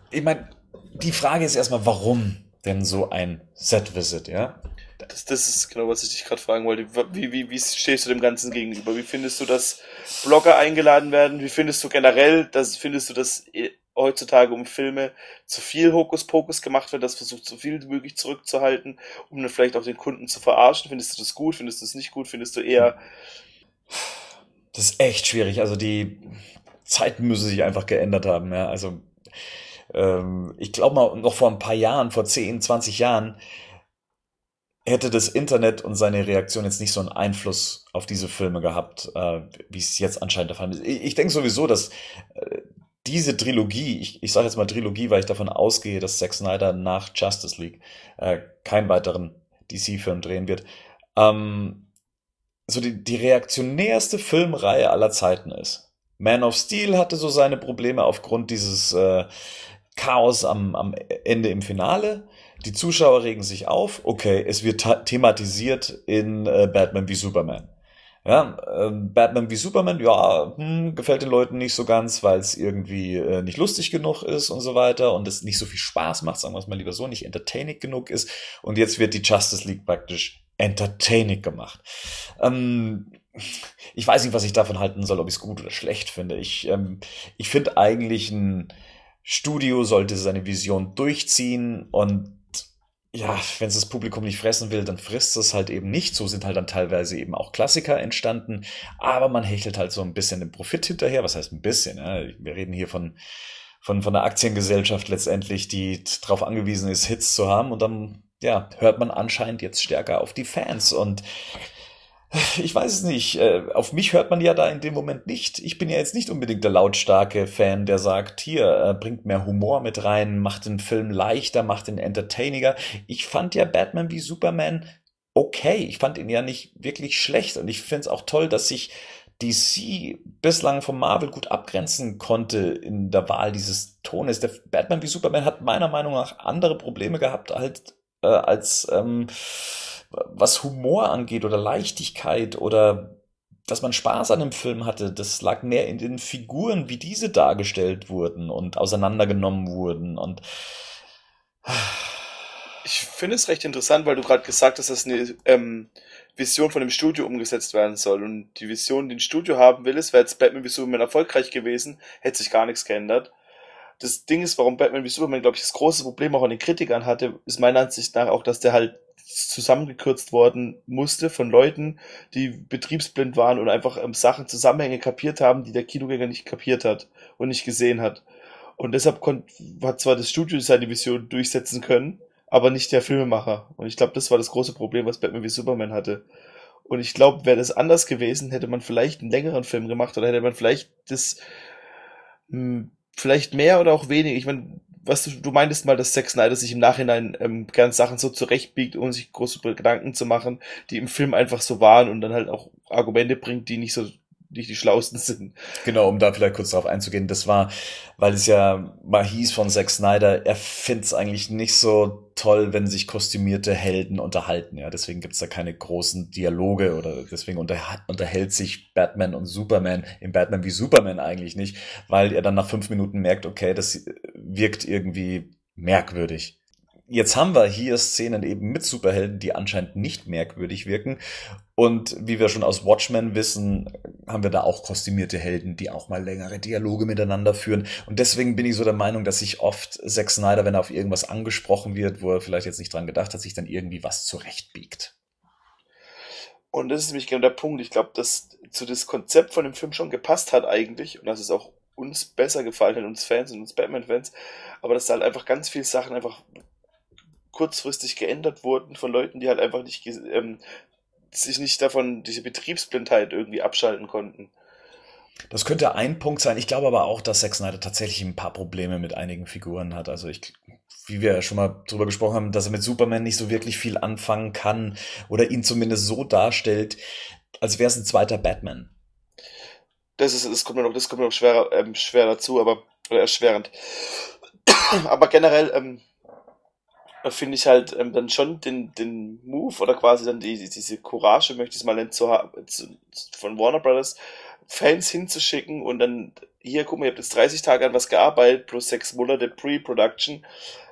ich meine, die Frage ist erstmal, warum denn so ein Set-Visit, ja? Das, das ist genau, was ich dich gerade fragen wollte. Wie, wie, wie stehst du dem Ganzen gegenüber? Wie findest du, dass Blogger eingeladen werden? Wie findest du generell, dass, findest du, dass heutzutage um Filme zu viel Hokuspokus gemacht wird, das versucht so viel wie möglich zurückzuhalten, um dann vielleicht auch den Kunden zu verarschen? Findest du das gut? Findest du das nicht gut? Findest du eher... Das ist echt schwierig. Also die Zeiten müssen sich einfach geändert haben, ja. Also ähm, ich glaube mal, noch vor ein paar Jahren, vor 10, 20 Jahren, hätte das Internet und seine Reaktion jetzt nicht so einen Einfluss auf diese Filme gehabt, äh, wie es jetzt anscheinend der Fall ist. Ich, ich denke sowieso, dass äh, diese Trilogie, ich, ich sage jetzt mal Trilogie, weil ich davon ausgehe, dass Zack Snyder nach Justice League äh, keinen weiteren DC-Film drehen wird, ähm, so die, die reaktionärste Filmreihe aller Zeiten ist. Man of Steel hatte so seine Probleme aufgrund dieses äh, Chaos am, am Ende im Finale. Die Zuschauer regen sich auf. Okay, es wird thematisiert in äh, Batman wie Superman. Ja, äh, Batman wie Superman, ja, hm, gefällt den Leuten nicht so ganz, weil es irgendwie äh, nicht lustig genug ist und so weiter und es nicht so viel Spaß macht, sagen wir es mal lieber so, nicht entertaining genug ist. Und jetzt wird die Justice League praktisch entertaining gemacht. Ähm, ich weiß nicht, was ich davon halten soll, ob ich es gut oder schlecht finde. Ich, ähm, ich finde eigentlich ein Studio sollte seine Vision durchziehen und ja, wenn es das Publikum nicht fressen will, dann frisst es halt eben nicht. So sind halt dann teilweise eben auch Klassiker entstanden. Aber man hechelt halt so ein bisschen den Profit hinterher. Was heißt ein bisschen? Ja? Wir reden hier von, von, von der Aktiengesellschaft letztendlich, die darauf angewiesen ist, Hits zu haben. Und dann, ja, hört man anscheinend jetzt stärker auf die Fans. Und ich weiß es nicht. Äh, auf mich hört man ja da in dem Moment nicht. Ich bin ja jetzt nicht unbedingt der lautstarke Fan, der sagt, hier, äh, bringt mehr Humor mit rein, macht den Film leichter, macht den entertainiger. Ich fand ja Batman wie Superman okay. Ich fand ihn ja nicht wirklich schlecht. Und ich finde es auch toll, dass sich DC bislang von Marvel gut abgrenzen konnte in der Wahl dieses Tones. Der Batman wie Superman hat meiner Meinung nach andere Probleme gehabt halt, äh, als ähm, was Humor angeht oder Leichtigkeit oder dass man Spaß an dem Film hatte, das lag mehr in den Figuren, wie diese dargestellt wurden und auseinandergenommen wurden und ich finde es recht interessant, weil du gerade gesagt hast, dass eine ähm, Vision von dem Studio umgesetzt werden soll. Und die Vision, die ein Studio haben will, ist, wäre jetzt Batman wie Superman erfolgreich gewesen, hätte sich gar nichts geändert. Das Ding ist, warum Batman wie Superman, glaube ich, das große Problem auch an den Kritikern hatte, ist meiner Ansicht nach auch, dass der halt zusammengekürzt worden musste von Leuten, die betriebsblind waren und einfach ähm, Sachen, Zusammenhänge kapiert haben, die der Kinogänger nicht kapiert hat und nicht gesehen hat. Und deshalb konnt, hat zwar das Studio seine Vision durchsetzen können, aber nicht der Filmemacher. Und ich glaube, das war das große Problem, was Batman wie Superman hatte. Und ich glaube, wäre das anders gewesen, hätte man vielleicht einen längeren Film gemacht oder hätte man vielleicht das mh, hm, vielleicht mehr oder auch weniger. Ich meine, was du, du meintest mal, dass Zack Snyder sich im Nachhinein ähm, gern Sachen so zurechtbiegt, ohne sich große Gedanken zu machen, die im Film einfach so waren und dann halt auch Argumente bringt, die nicht so nicht die schlausten sind. Genau, um da vielleicht kurz darauf einzugehen, das war, weil es ja mal hieß von Zack Snyder, er findet es eigentlich nicht so toll, wenn sich kostümierte Helden unterhalten. Ja, deswegen gibt's da keine großen Dialoge oder deswegen unter, unterhält sich Batman und Superman im Batman wie Superman eigentlich nicht, weil er dann nach fünf Minuten merkt, okay, das wirkt irgendwie merkwürdig. Jetzt haben wir hier Szenen eben mit Superhelden, die anscheinend nicht merkwürdig wirken. Und wie wir schon aus Watchmen wissen, haben wir da auch kostümierte Helden, die auch mal längere Dialoge miteinander führen. Und deswegen bin ich so der Meinung, dass sich oft Zack Snyder, wenn er auf irgendwas angesprochen wird, wo er vielleicht jetzt nicht dran gedacht hat, sich dann irgendwie was zurechtbiegt. Und das ist nämlich genau der Punkt. Ich glaube, dass zu das Konzept von dem Film schon gepasst hat eigentlich und dass es auch uns besser gefallen hat, uns Fans und uns Batman-Fans, aber dass da halt einfach ganz viele Sachen einfach kurzfristig geändert wurden von Leuten, die halt einfach nicht ähm, sich nicht davon diese Betriebsblindheit irgendwie abschalten konnten. Das könnte ein Punkt sein. Ich glaube aber auch, dass Zack Snyder tatsächlich ein paar Probleme mit einigen Figuren hat. Also ich, wie wir schon mal drüber gesprochen haben, dass er mit Superman nicht so wirklich viel anfangen kann oder ihn zumindest so darstellt, als wäre es ein zweiter Batman. Das ist, das kommt mir noch, das kommt mir noch schwer, ähm, schwer dazu, aber oder erschwerend. aber generell ähm, finde ich halt ähm, dann schon den, den Move oder quasi dann die, diese Courage, möchte ich es mal nennen, zu, zu, von Warner Brothers, Fans hinzuschicken und dann, hier, guck mal, ihr habt jetzt 30 Tage an was gearbeitet, plus sechs Monate Pre-Production.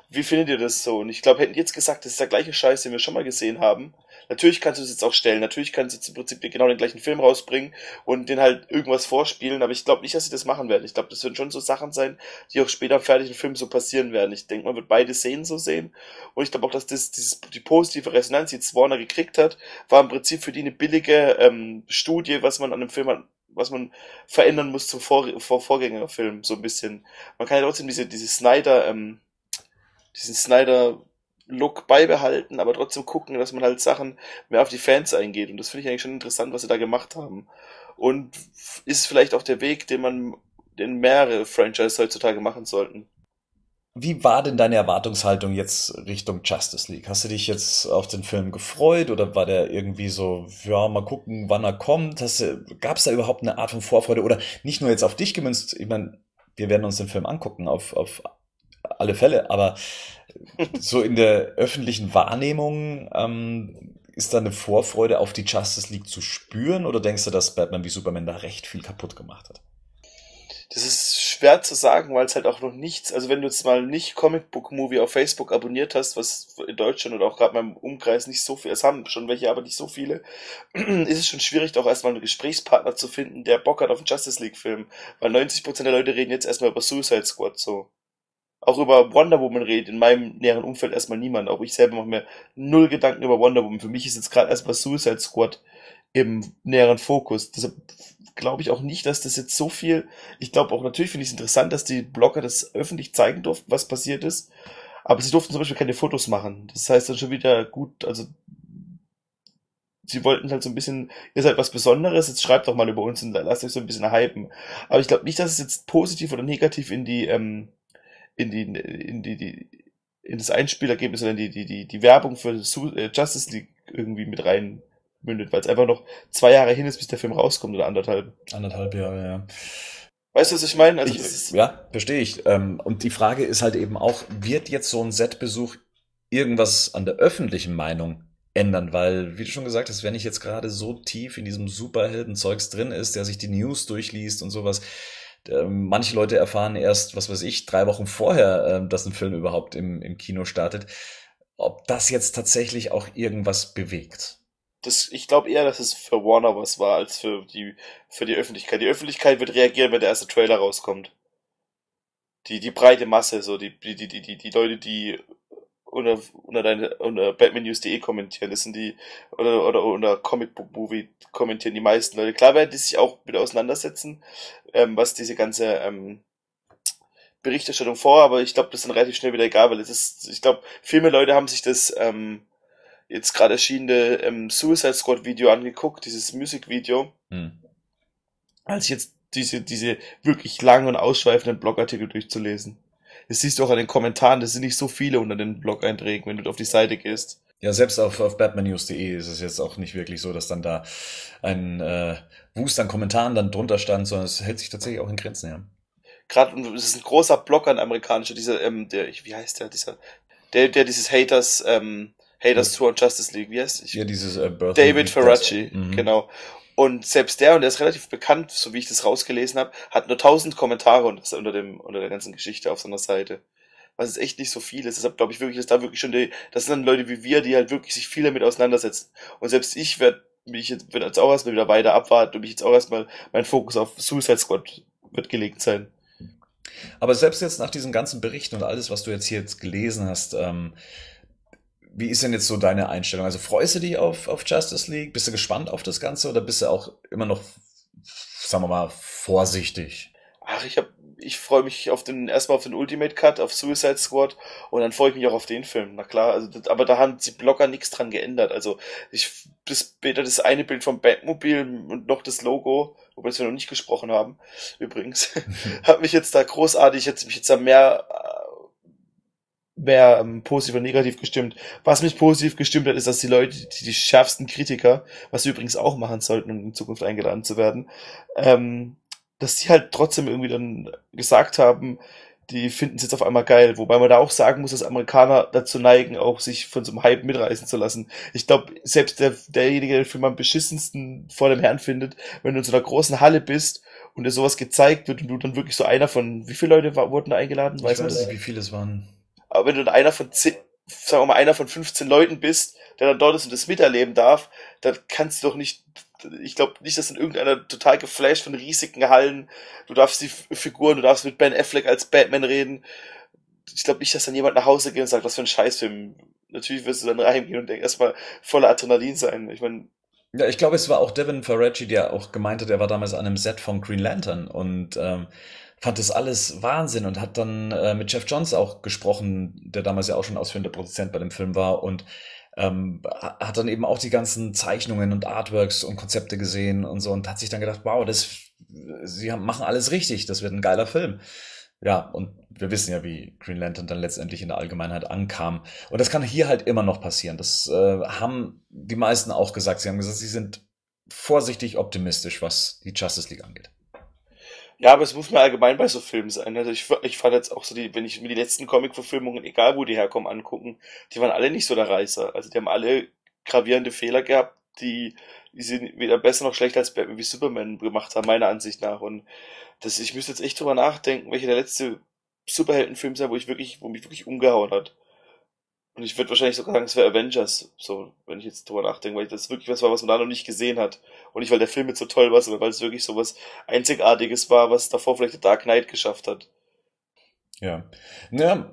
Wie findet ihr das so? Und ich glaube, hätten jetzt gesagt, das ist der gleiche Scheiß, den wir schon mal gesehen haben, Natürlich kannst du es jetzt auch stellen, natürlich kannst du jetzt im Prinzip genau den gleichen Film rausbringen und den halt irgendwas vorspielen, aber ich glaube nicht, dass sie das machen werden. Ich glaube, das werden schon so Sachen sein, die auch später im fertigen Film so passieren werden. Ich denke, man wird beide Szenen so sehen und ich glaube auch, dass das, dieses, die positive Resonanz, die jetzt Warner gekriegt hat, war im Prinzip für die eine billige ähm, Studie, was man an einem Film hat, was man verändern muss zum Vor Vor Vorgängerfilm, so ein bisschen. Man kann ja trotzdem diese, diese Snyder, ähm, diesen Snyder Look beibehalten, aber trotzdem gucken, dass man halt Sachen mehr auf die Fans eingeht. Und das finde ich eigentlich schon interessant, was sie da gemacht haben. Und ist vielleicht auch der Weg, den man, den mehrere Franchise heutzutage machen sollten. Wie war denn deine Erwartungshaltung jetzt Richtung Justice League? Hast du dich jetzt auf den Film gefreut oder war der irgendwie so, ja, mal gucken, wann er kommt? Gab es da überhaupt eine Art von Vorfreude oder nicht nur jetzt auf dich gemünzt? Ich meine, wir werden uns den Film angucken, auf, auf alle Fälle, aber so in der öffentlichen Wahrnehmung ähm, ist da eine Vorfreude auf die Justice League zu spüren oder denkst du, dass Batman wie Superman da recht viel kaputt gemacht hat? Das ist schwer zu sagen, weil es halt auch noch nichts, also wenn du jetzt mal nicht Comic Book Movie auf Facebook abonniert hast, was in Deutschland oder auch gerade meinem Umkreis nicht so viel, es haben schon welche, aber nicht so viele, [CLEARS THROAT] ist es schon schwierig, auch erstmal einen Gesprächspartner zu finden, der Bock hat auf einen Justice League Film, weil 90% der Leute reden jetzt erstmal über Suicide Squad so auch über Wonder Woman redet in meinem näheren Umfeld erstmal niemand. Auch ich selber mache mir null Gedanken über Wonder Woman. Für mich ist jetzt gerade erstmal Suicide Squad im näheren Fokus. Deshalb glaube ich auch nicht, dass das jetzt so viel. Ich glaube auch natürlich finde ich es interessant, dass die Blogger das öffentlich zeigen durften, was passiert ist. Aber sie durften zum Beispiel keine Fotos machen. Das heißt dann schon wieder gut, also sie wollten halt so ein bisschen, ihr seid was Besonderes, jetzt schreibt doch mal über uns und lasst euch so ein bisschen hypen. Aber ich glaube nicht, dass es jetzt positiv oder negativ in die ähm, in die, in die, die in das Einspielergebnis, sondern die, die, die, die Werbung für äh, Justice League irgendwie mit rein mündet, weil es einfach noch zwei Jahre hin ist, bis der Film rauskommt oder anderthalb. Anderthalb Jahre, ja. Weißt du, was ich meine? Also ich, ja, verstehe ich. Ähm, und die Frage ist halt eben auch, wird jetzt so ein Setbesuch irgendwas an der öffentlichen Meinung ändern? Weil, wie du schon gesagt hast, wenn ich jetzt gerade so tief in diesem Superhelden-Zeugs drin ist, der sich die News durchliest und sowas, manche Leute erfahren erst, was weiß ich, drei Wochen vorher, ähm, dass ein Film überhaupt im, im Kino startet. Ob das jetzt tatsächlich auch irgendwas bewegt? Das, ich glaube eher, dass es für Warner was war, als für die, für die Öffentlichkeit. Die Öffentlichkeit wird reagieren, wenn der erste Trailer rauskommt. Die, die breite Masse, so, die, die, die, die, die Leute, die unter, unter deine, unter batmannews.de kommentieren. Das sind die, oder, oder unter Comic Book Movie kommentieren die meisten Leute. Klar werden die sich auch mit auseinandersetzen, ähm, was diese ganze, ähm, Berichterstattung vor, aber ich glaube, das ist dann relativ schnell wieder egal, weil es ist, ich glaube, viel mehr Leute haben sich das, ähm, jetzt gerade erschienene ähm, Suicide Squad Video angeguckt, dieses Musikvideo, hm. als jetzt diese, diese wirklich langen und ausschweifenden Blogartikel durchzulesen. Das siehst du auch an den Kommentaren, das sind nicht so viele unter den Blog-Einträgen, wenn du auf die Seite gehst. Ja, selbst auf, auf batmannews.de ist es jetzt auch nicht wirklich so, dass dann da ein äh, Wust an Kommentaren dann drunter stand, sondern es hält sich tatsächlich auch in Grenzen, ja. Gerade, es ist ein großer Blog an amerikanischer, dieser, ähm, der, wie heißt der, dieser, der, der dieses Haters, ähm, Haters Tour und Justice League, wie heißt ich? Ja, dieses äh, David Ferracci, mhm. genau. Und selbst der, und der ist relativ bekannt, so wie ich das rausgelesen habe, hat nur tausend Kommentare unter, dem, unter der ganzen Geschichte auf seiner Seite. Was ist echt nicht so viel ist. Deshalb glaube ich wirklich, dass da wirklich schon die, das sind dann Leute wie wir, die halt wirklich sich viel damit auseinandersetzen. Und selbst ich werde mich jetzt, wird jetzt auch erstmal wieder weiter abwarten und mich jetzt auch erstmal mein Fokus auf Suicide Squad wird gelegt sein. Aber selbst jetzt nach diesen ganzen Berichten und alles, was du jetzt hier jetzt gelesen hast, ähm, wie ist denn jetzt so deine Einstellung? Also freust du dich auf, auf Justice League? Bist du gespannt auf das Ganze oder bist du auch immer noch, sagen wir mal, vorsichtig? Ach, ich hab, ich freue mich auf den, erstmal auf den Ultimate Cut, auf Suicide Squad und dann freue ich mich auch auf den Film. Na klar, also, das, aber da haben sie Blogger nichts dran geändert. Also, ich, bis später das eine Bild vom Batmobil und noch das Logo, wobei wir noch nicht gesprochen haben, übrigens, [LAUGHS] hat mich jetzt da großartig, jetzt mich jetzt da mehr, mehr ähm, positiv oder negativ gestimmt. Was mich positiv gestimmt hat, ist, dass die Leute, die, die schärfsten Kritiker, was sie übrigens auch machen sollten, um in Zukunft eingeladen zu werden, ähm, dass die halt trotzdem irgendwie dann gesagt haben, die finden es jetzt auf einmal geil. Wobei man da auch sagen muss, dass Amerikaner dazu neigen, auch sich von so einem Hype mitreißen zu lassen. Ich glaube, selbst der, derjenige, der den Film am beschissensten vor dem Herrn findet, wenn du in so einer großen Halle bist und dir sowas gezeigt wird und du dann wirklich so einer von, wie viele Leute wurden da eingeladen? Weiß ich weiß nicht, wie viele es waren. Aber wenn du dann einer von zehn, sagen wir mal, einer von 15 Leuten bist, der dann dort ist und das miterleben darf, dann kannst du doch nicht ich glaube nicht, dass in irgendeiner total geflasht von riesigen Hallen, du darfst die Figuren, du darfst mit Ben Affleck als Batman reden. Ich glaube nicht, dass dann jemand nach Hause geht und sagt, was für ein Scheißfilm. Natürlich wirst du dann reingehen und erstmal voller Adrenalin sein. Ich meine, ja, ich glaube, es war auch Devin Ferracci, der auch gemeint hat, er war damals an einem Set von Green Lantern und ähm, fand das alles Wahnsinn und hat dann äh, mit Jeff Johns auch gesprochen, der damals ja auch schon ausführender Produzent bei dem Film war und ähm, hat dann eben auch die ganzen Zeichnungen und Artworks und Konzepte gesehen und so und hat sich dann gedacht, wow, das, sie haben, machen alles richtig, das wird ein geiler Film. Ja, und wir wissen ja, wie Green Lantern dann letztendlich in der Allgemeinheit ankam. Und das kann hier halt immer noch passieren. Das äh, haben die meisten auch gesagt. Sie haben gesagt, sie sind vorsichtig optimistisch, was die Justice League angeht. Ja, aber es muss mir allgemein bei so Filmen sein. Also ich, ich fand jetzt auch so die, wenn ich mir die letzten Comic-Verfilmungen, egal wo die herkommen, angucken, die waren alle nicht so der Reißer. Also die haben alle gravierende Fehler gehabt, die, die sie weder besser noch schlechter als Batman wie Superman gemacht haben, meiner Ansicht nach. Und das, ich müsste jetzt echt drüber nachdenken, welcher der letzte Superheldenfilm sei, wo ich wirklich, wo mich wirklich umgehauen hat. Und ich würde wahrscheinlich sogar sagen, es wäre Avengers, so, wenn ich jetzt drüber nachdenke, weil das wirklich was war, was man da noch nicht gesehen hat. Und nicht, weil der Film jetzt so toll war, sondern weil es wirklich so was Einzigartiges war, was davor vielleicht der Dark Knight geschafft hat. Ja. Ja,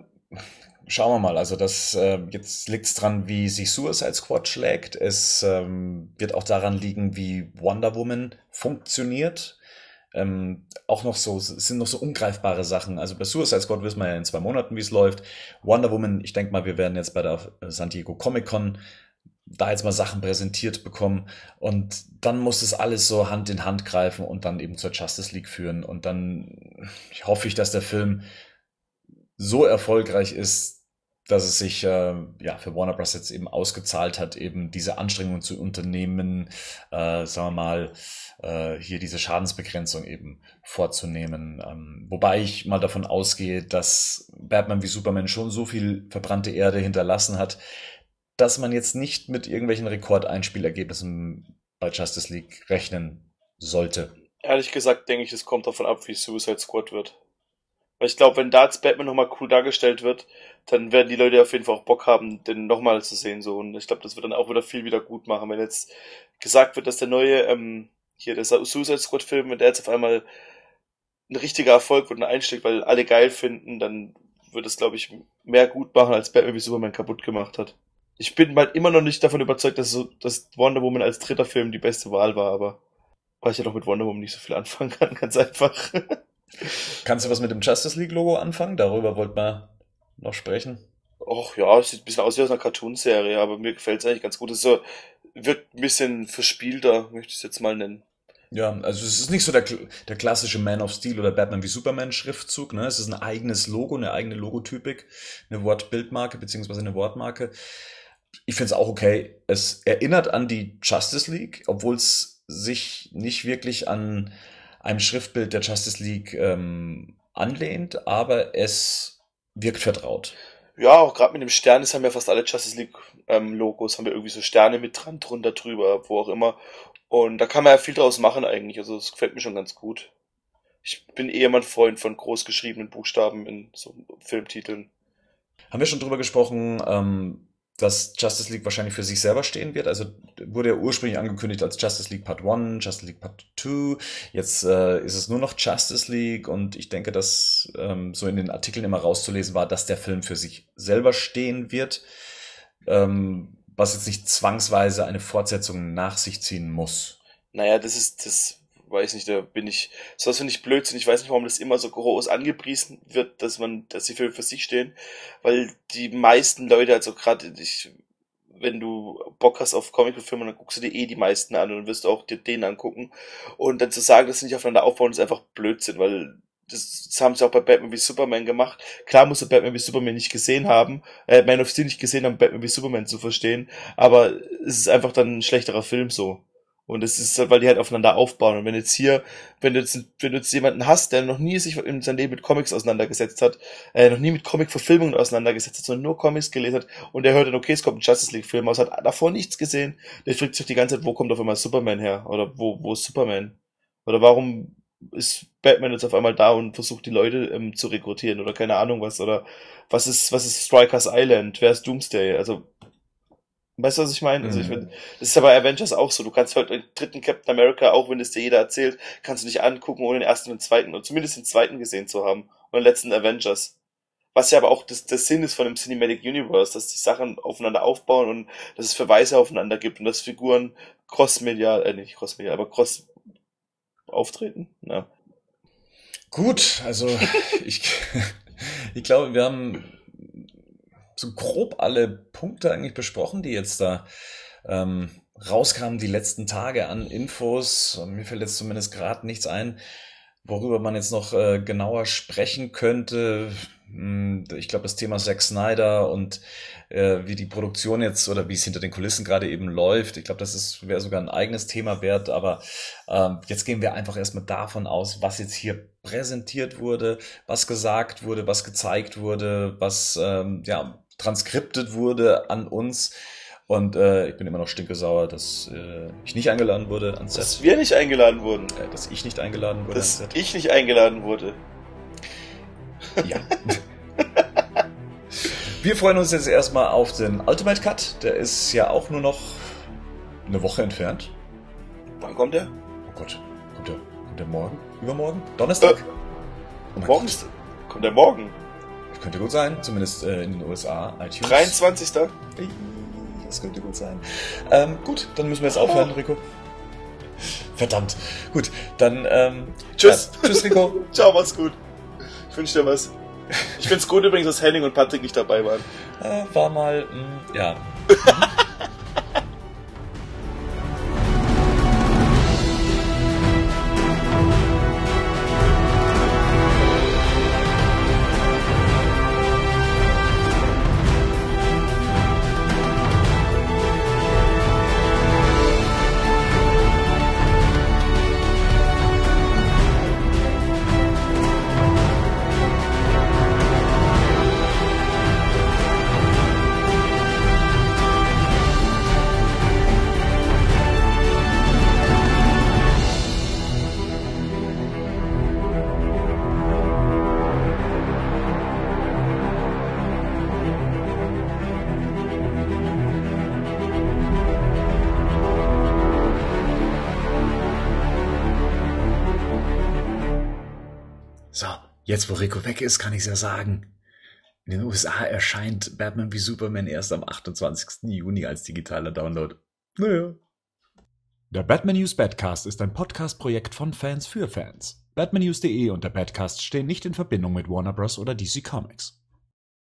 schauen wir mal. Also das äh, jetzt liegt es dran, wie sich Suicide Squad schlägt. Es ähm, wird auch daran liegen, wie Wonder Woman funktioniert ähm, auch noch so, sind noch so ungreifbare Sachen. Also bei Suicide Squad wissen wir ja in zwei Monaten, wie es läuft. Wonder Woman, ich denke mal, wir werden jetzt bei der äh, San Diego Comic Con da jetzt mal Sachen präsentiert bekommen und dann muss es alles so Hand in Hand greifen und dann eben zur Justice League führen und dann hoffe ich, dass der Film so erfolgreich ist, dass es sich äh, ja für Warner Bros. jetzt eben ausgezahlt hat, eben diese Anstrengungen zu unternehmen, äh, sagen wir mal, äh, hier diese Schadensbegrenzung eben vorzunehmen. Ähm, wobei ich mal davon ausgehe, dass Batman wie Superman schon so viel verbrannte Erde hinterlassen hat, dass man jetzt nicht mit irgendwelchen Rekordeinspielergebnissen bei Justice League rechnen sollte. Ehrlich gesagt denke ich, es kommt davon ab, wie Suicide Squad wird. Weil ich glaube, wenn da jetzt Batman nochmal cool dargestellt wird, dann werden die Leute auf jeden Fall auch Bock haben, den nochmal zu sehen. So. Und ich glaube, das wird dann auch wieder viel wieder gut machen. Wenn jetzt gesagt wird, dass der neue ähm, hier der Suicide Squad Film, wenn der jetzt auf einmal ein richtiger Erfolg wird und einschlägt, weil alle geil finden, dann wird es, glaube ich, mehr gut machen, als Batman wie Superman kaputt gemacht hat. Ich bin halt immer noch nicht davon überzeugt, dass, so, dass Wonder Woman als dritter Film die beste Wahl war, aber weil ich ja doch mit Wonder Woman nicht so viel anfangen kann, [LAUGHS] ganz einfach. Kannst du was mit dem Justice League Logo anfangen? Darüber wollten wir noch sprechen. Och ja, es sieht ein bisschen aus wie aus einer Cartoon-Serie, aber mir gefällt es eigentlich ganz gut. Es so, wirkt ein bisschen verspielter, möchte ich es jetzt mal nennen. Ja, also es ist nicht so der, der klassische Man of Steel oder Batman wie Superman Schriftzug, ne? Es ist ein eigenes Logo, eine eigene Logotypik, eine Wortbildmarke beziehungsweise eine Wortmarke. Ich finde es auch okay. Es erinnert an die Justice League, obwohl es sich nicht wirklich an einem Schriftbild der Justice League ähm, anlehnt, aber es wirkt vertraut. Ja, auch gerade mit dem Stern, das haben ja fast alle Justice League ähm, Logos, haben wir irgendwie so Sterne mit dran, drunter, drüber, wo auch immer. Und da kann man ja viel draus machen eigentlich. Also das gefällt mir schon ganz gut. Ich bin eh immer ein Freund von großgeschriebenen Buchstaben in so Filmtiteln. Haben wir schon drüber gesprochen, ähm, dass Justice League wahrscheinlich für sich selber stehen wird. Also wurde ja ursprünglich angekündigt als Justice League Part 1, Justice League Part 2. Jetzt äh, ist es nur noch Justice League und ich denke, dass ähm, so in den Artikeln immer rauszulesen war, dass der Film für sich selber stehen wird. Ähm, was jetzt nicht zwangsweise eine Fortsetzung nach sich ziehen muss. Naja, das ist das, weiß nicht, da bin ich, sowas finde ich Blödsinn. Ich weiß nicht, warum das immer so groß angepriesen wird, dass man, dass die Filme für sich stehen, weil die meisten Leute, also gerade ich, wenn du Bock hast auf Comicfilme, dann guckst du dir eh die meisten an und wirst auch dir den angucken. Und dann zu sagen, dass sie nicht aufeinander aufbauen, ist einfach Blödsinn, weil das, das haben sie auch bei Batman wie Superman gemacht. Klar musst du Batman wie Superman nicht gesehen haben, äh, Man of Steel nicht gesehen haben, Batman wie Superman zu verstehen, aber es ist einfach dann ein schlechterer Film so. Und es ist halt, weil die halt aufeinander aufbauen. Und wenn jetzt hier, wenn du jetzt, wenn du jetzt jemanden hast, der noch nie sich in seinem Leben mit Comics auseinandergesetzt hat, äh, noch nie mit Comic-Verfilmungen auseinandergesetzt hat, sondern nur Comics gelesen hat, und der hört dann, okay, es kommt ein Justice League-Film aus, hat davor nichts gesehen, der fragt sich die ganze Zeit, wo kommt auf einmal Superman her? Oder wo, wo ist Superman? Oder warum ist Batman jetzt auf einmal da und versucht die Leute ähm, zu rekrutieren oder keine Ahnung was oder was ist was ist Strikers Island wer ist Doomsday also weißt du was ich meine also ich Mhm. find, das ist ja bei Avengers auch so du kannst halt den dritten Captain America auch wenn es dir jeder erzählt kannst du nicht angucken ohne den ersten und den zweiten oder zumindest den zweiten gesehen zu haben und den letzten Avengers was ja aber auch das, das Sinn ist von dem Cinematic Universe, dass die Sachen aufeinander aufbauen und dass es Verweise aufeinander gibt und dass Figuren crossmedial, äh nicht crossmedial, aber cross auftreten. Ja. Gut, also [LAUGHS] ich, ich glaube, wir haben so grob alle Punkte eigentlich besprochen, die jetzt da ähm, rauskamen die letzten Tage an Infos. Mir fällt jetzt zumindest gerade nichts ein, worüber man jetzt noch äh, genauer sprechen könnte. Hm, Ich glaube, das Thema Zack Snyder und äh, wie die Produktion jetzt oder wie es hinter den Kulissen gerade eben läuft. Ich glaube, das wäre sogar ein eigenes Thema wert, aber ähm, jetzt gehen wir einfach erstmal davon aus, was jetzt hier präsentiert wurde, was gesagt wurde, was gezeigt wurde, was ähm, ja transkriptet wurde an uns. Und äh, ich bin immer noch stinkesauer, dass äh, ich nicht eingeladen wurde ans Set, Dass wir nicht eingeladen wurden. äh, dass ich nicht eingeladen wurde ans Dass Set. ich nicht eingeladen wurde. Ja. Wir freuen uns jetzt erstmal auf den Ultimate Cut. Der ist ja auch nur noch eine Woche entfernt. Wann kommt der? Oh Gott, kommt der, kommt der morgen? Übermorgen? Donnerstag? Oh mein Morgen Gott. kommt der morgen. Könnte gut sein, zumindest äh, in den USA, iTunes. 23. Das könnte gut sein. Ähm, gut, dann müssen wir jetzt aufhören, Rico. Verdammt. Gut, dann ähm, Tschüss. Ja, tschüss, Rico. [LAUGHS] Ciao, mach's gut. Ich wünsche dir was. Ich find's gut übrigens, dass Henning und Patrick nicht dabei waren. Äh, war mal, mh, ja. [LAUGHS] jetzt wo Rico weg ist, kann ich es ja sagen. In den USA erscheint Batman wie Superman erst am 28. Juni als digitaler Download. Naja. Der Batman News Badcast ist ein Podcast-Projekt von Fans für Fans. Batmannews.de und der Badcast stehen nicht in Verbindung mit Warner Bros. oder DC Comics.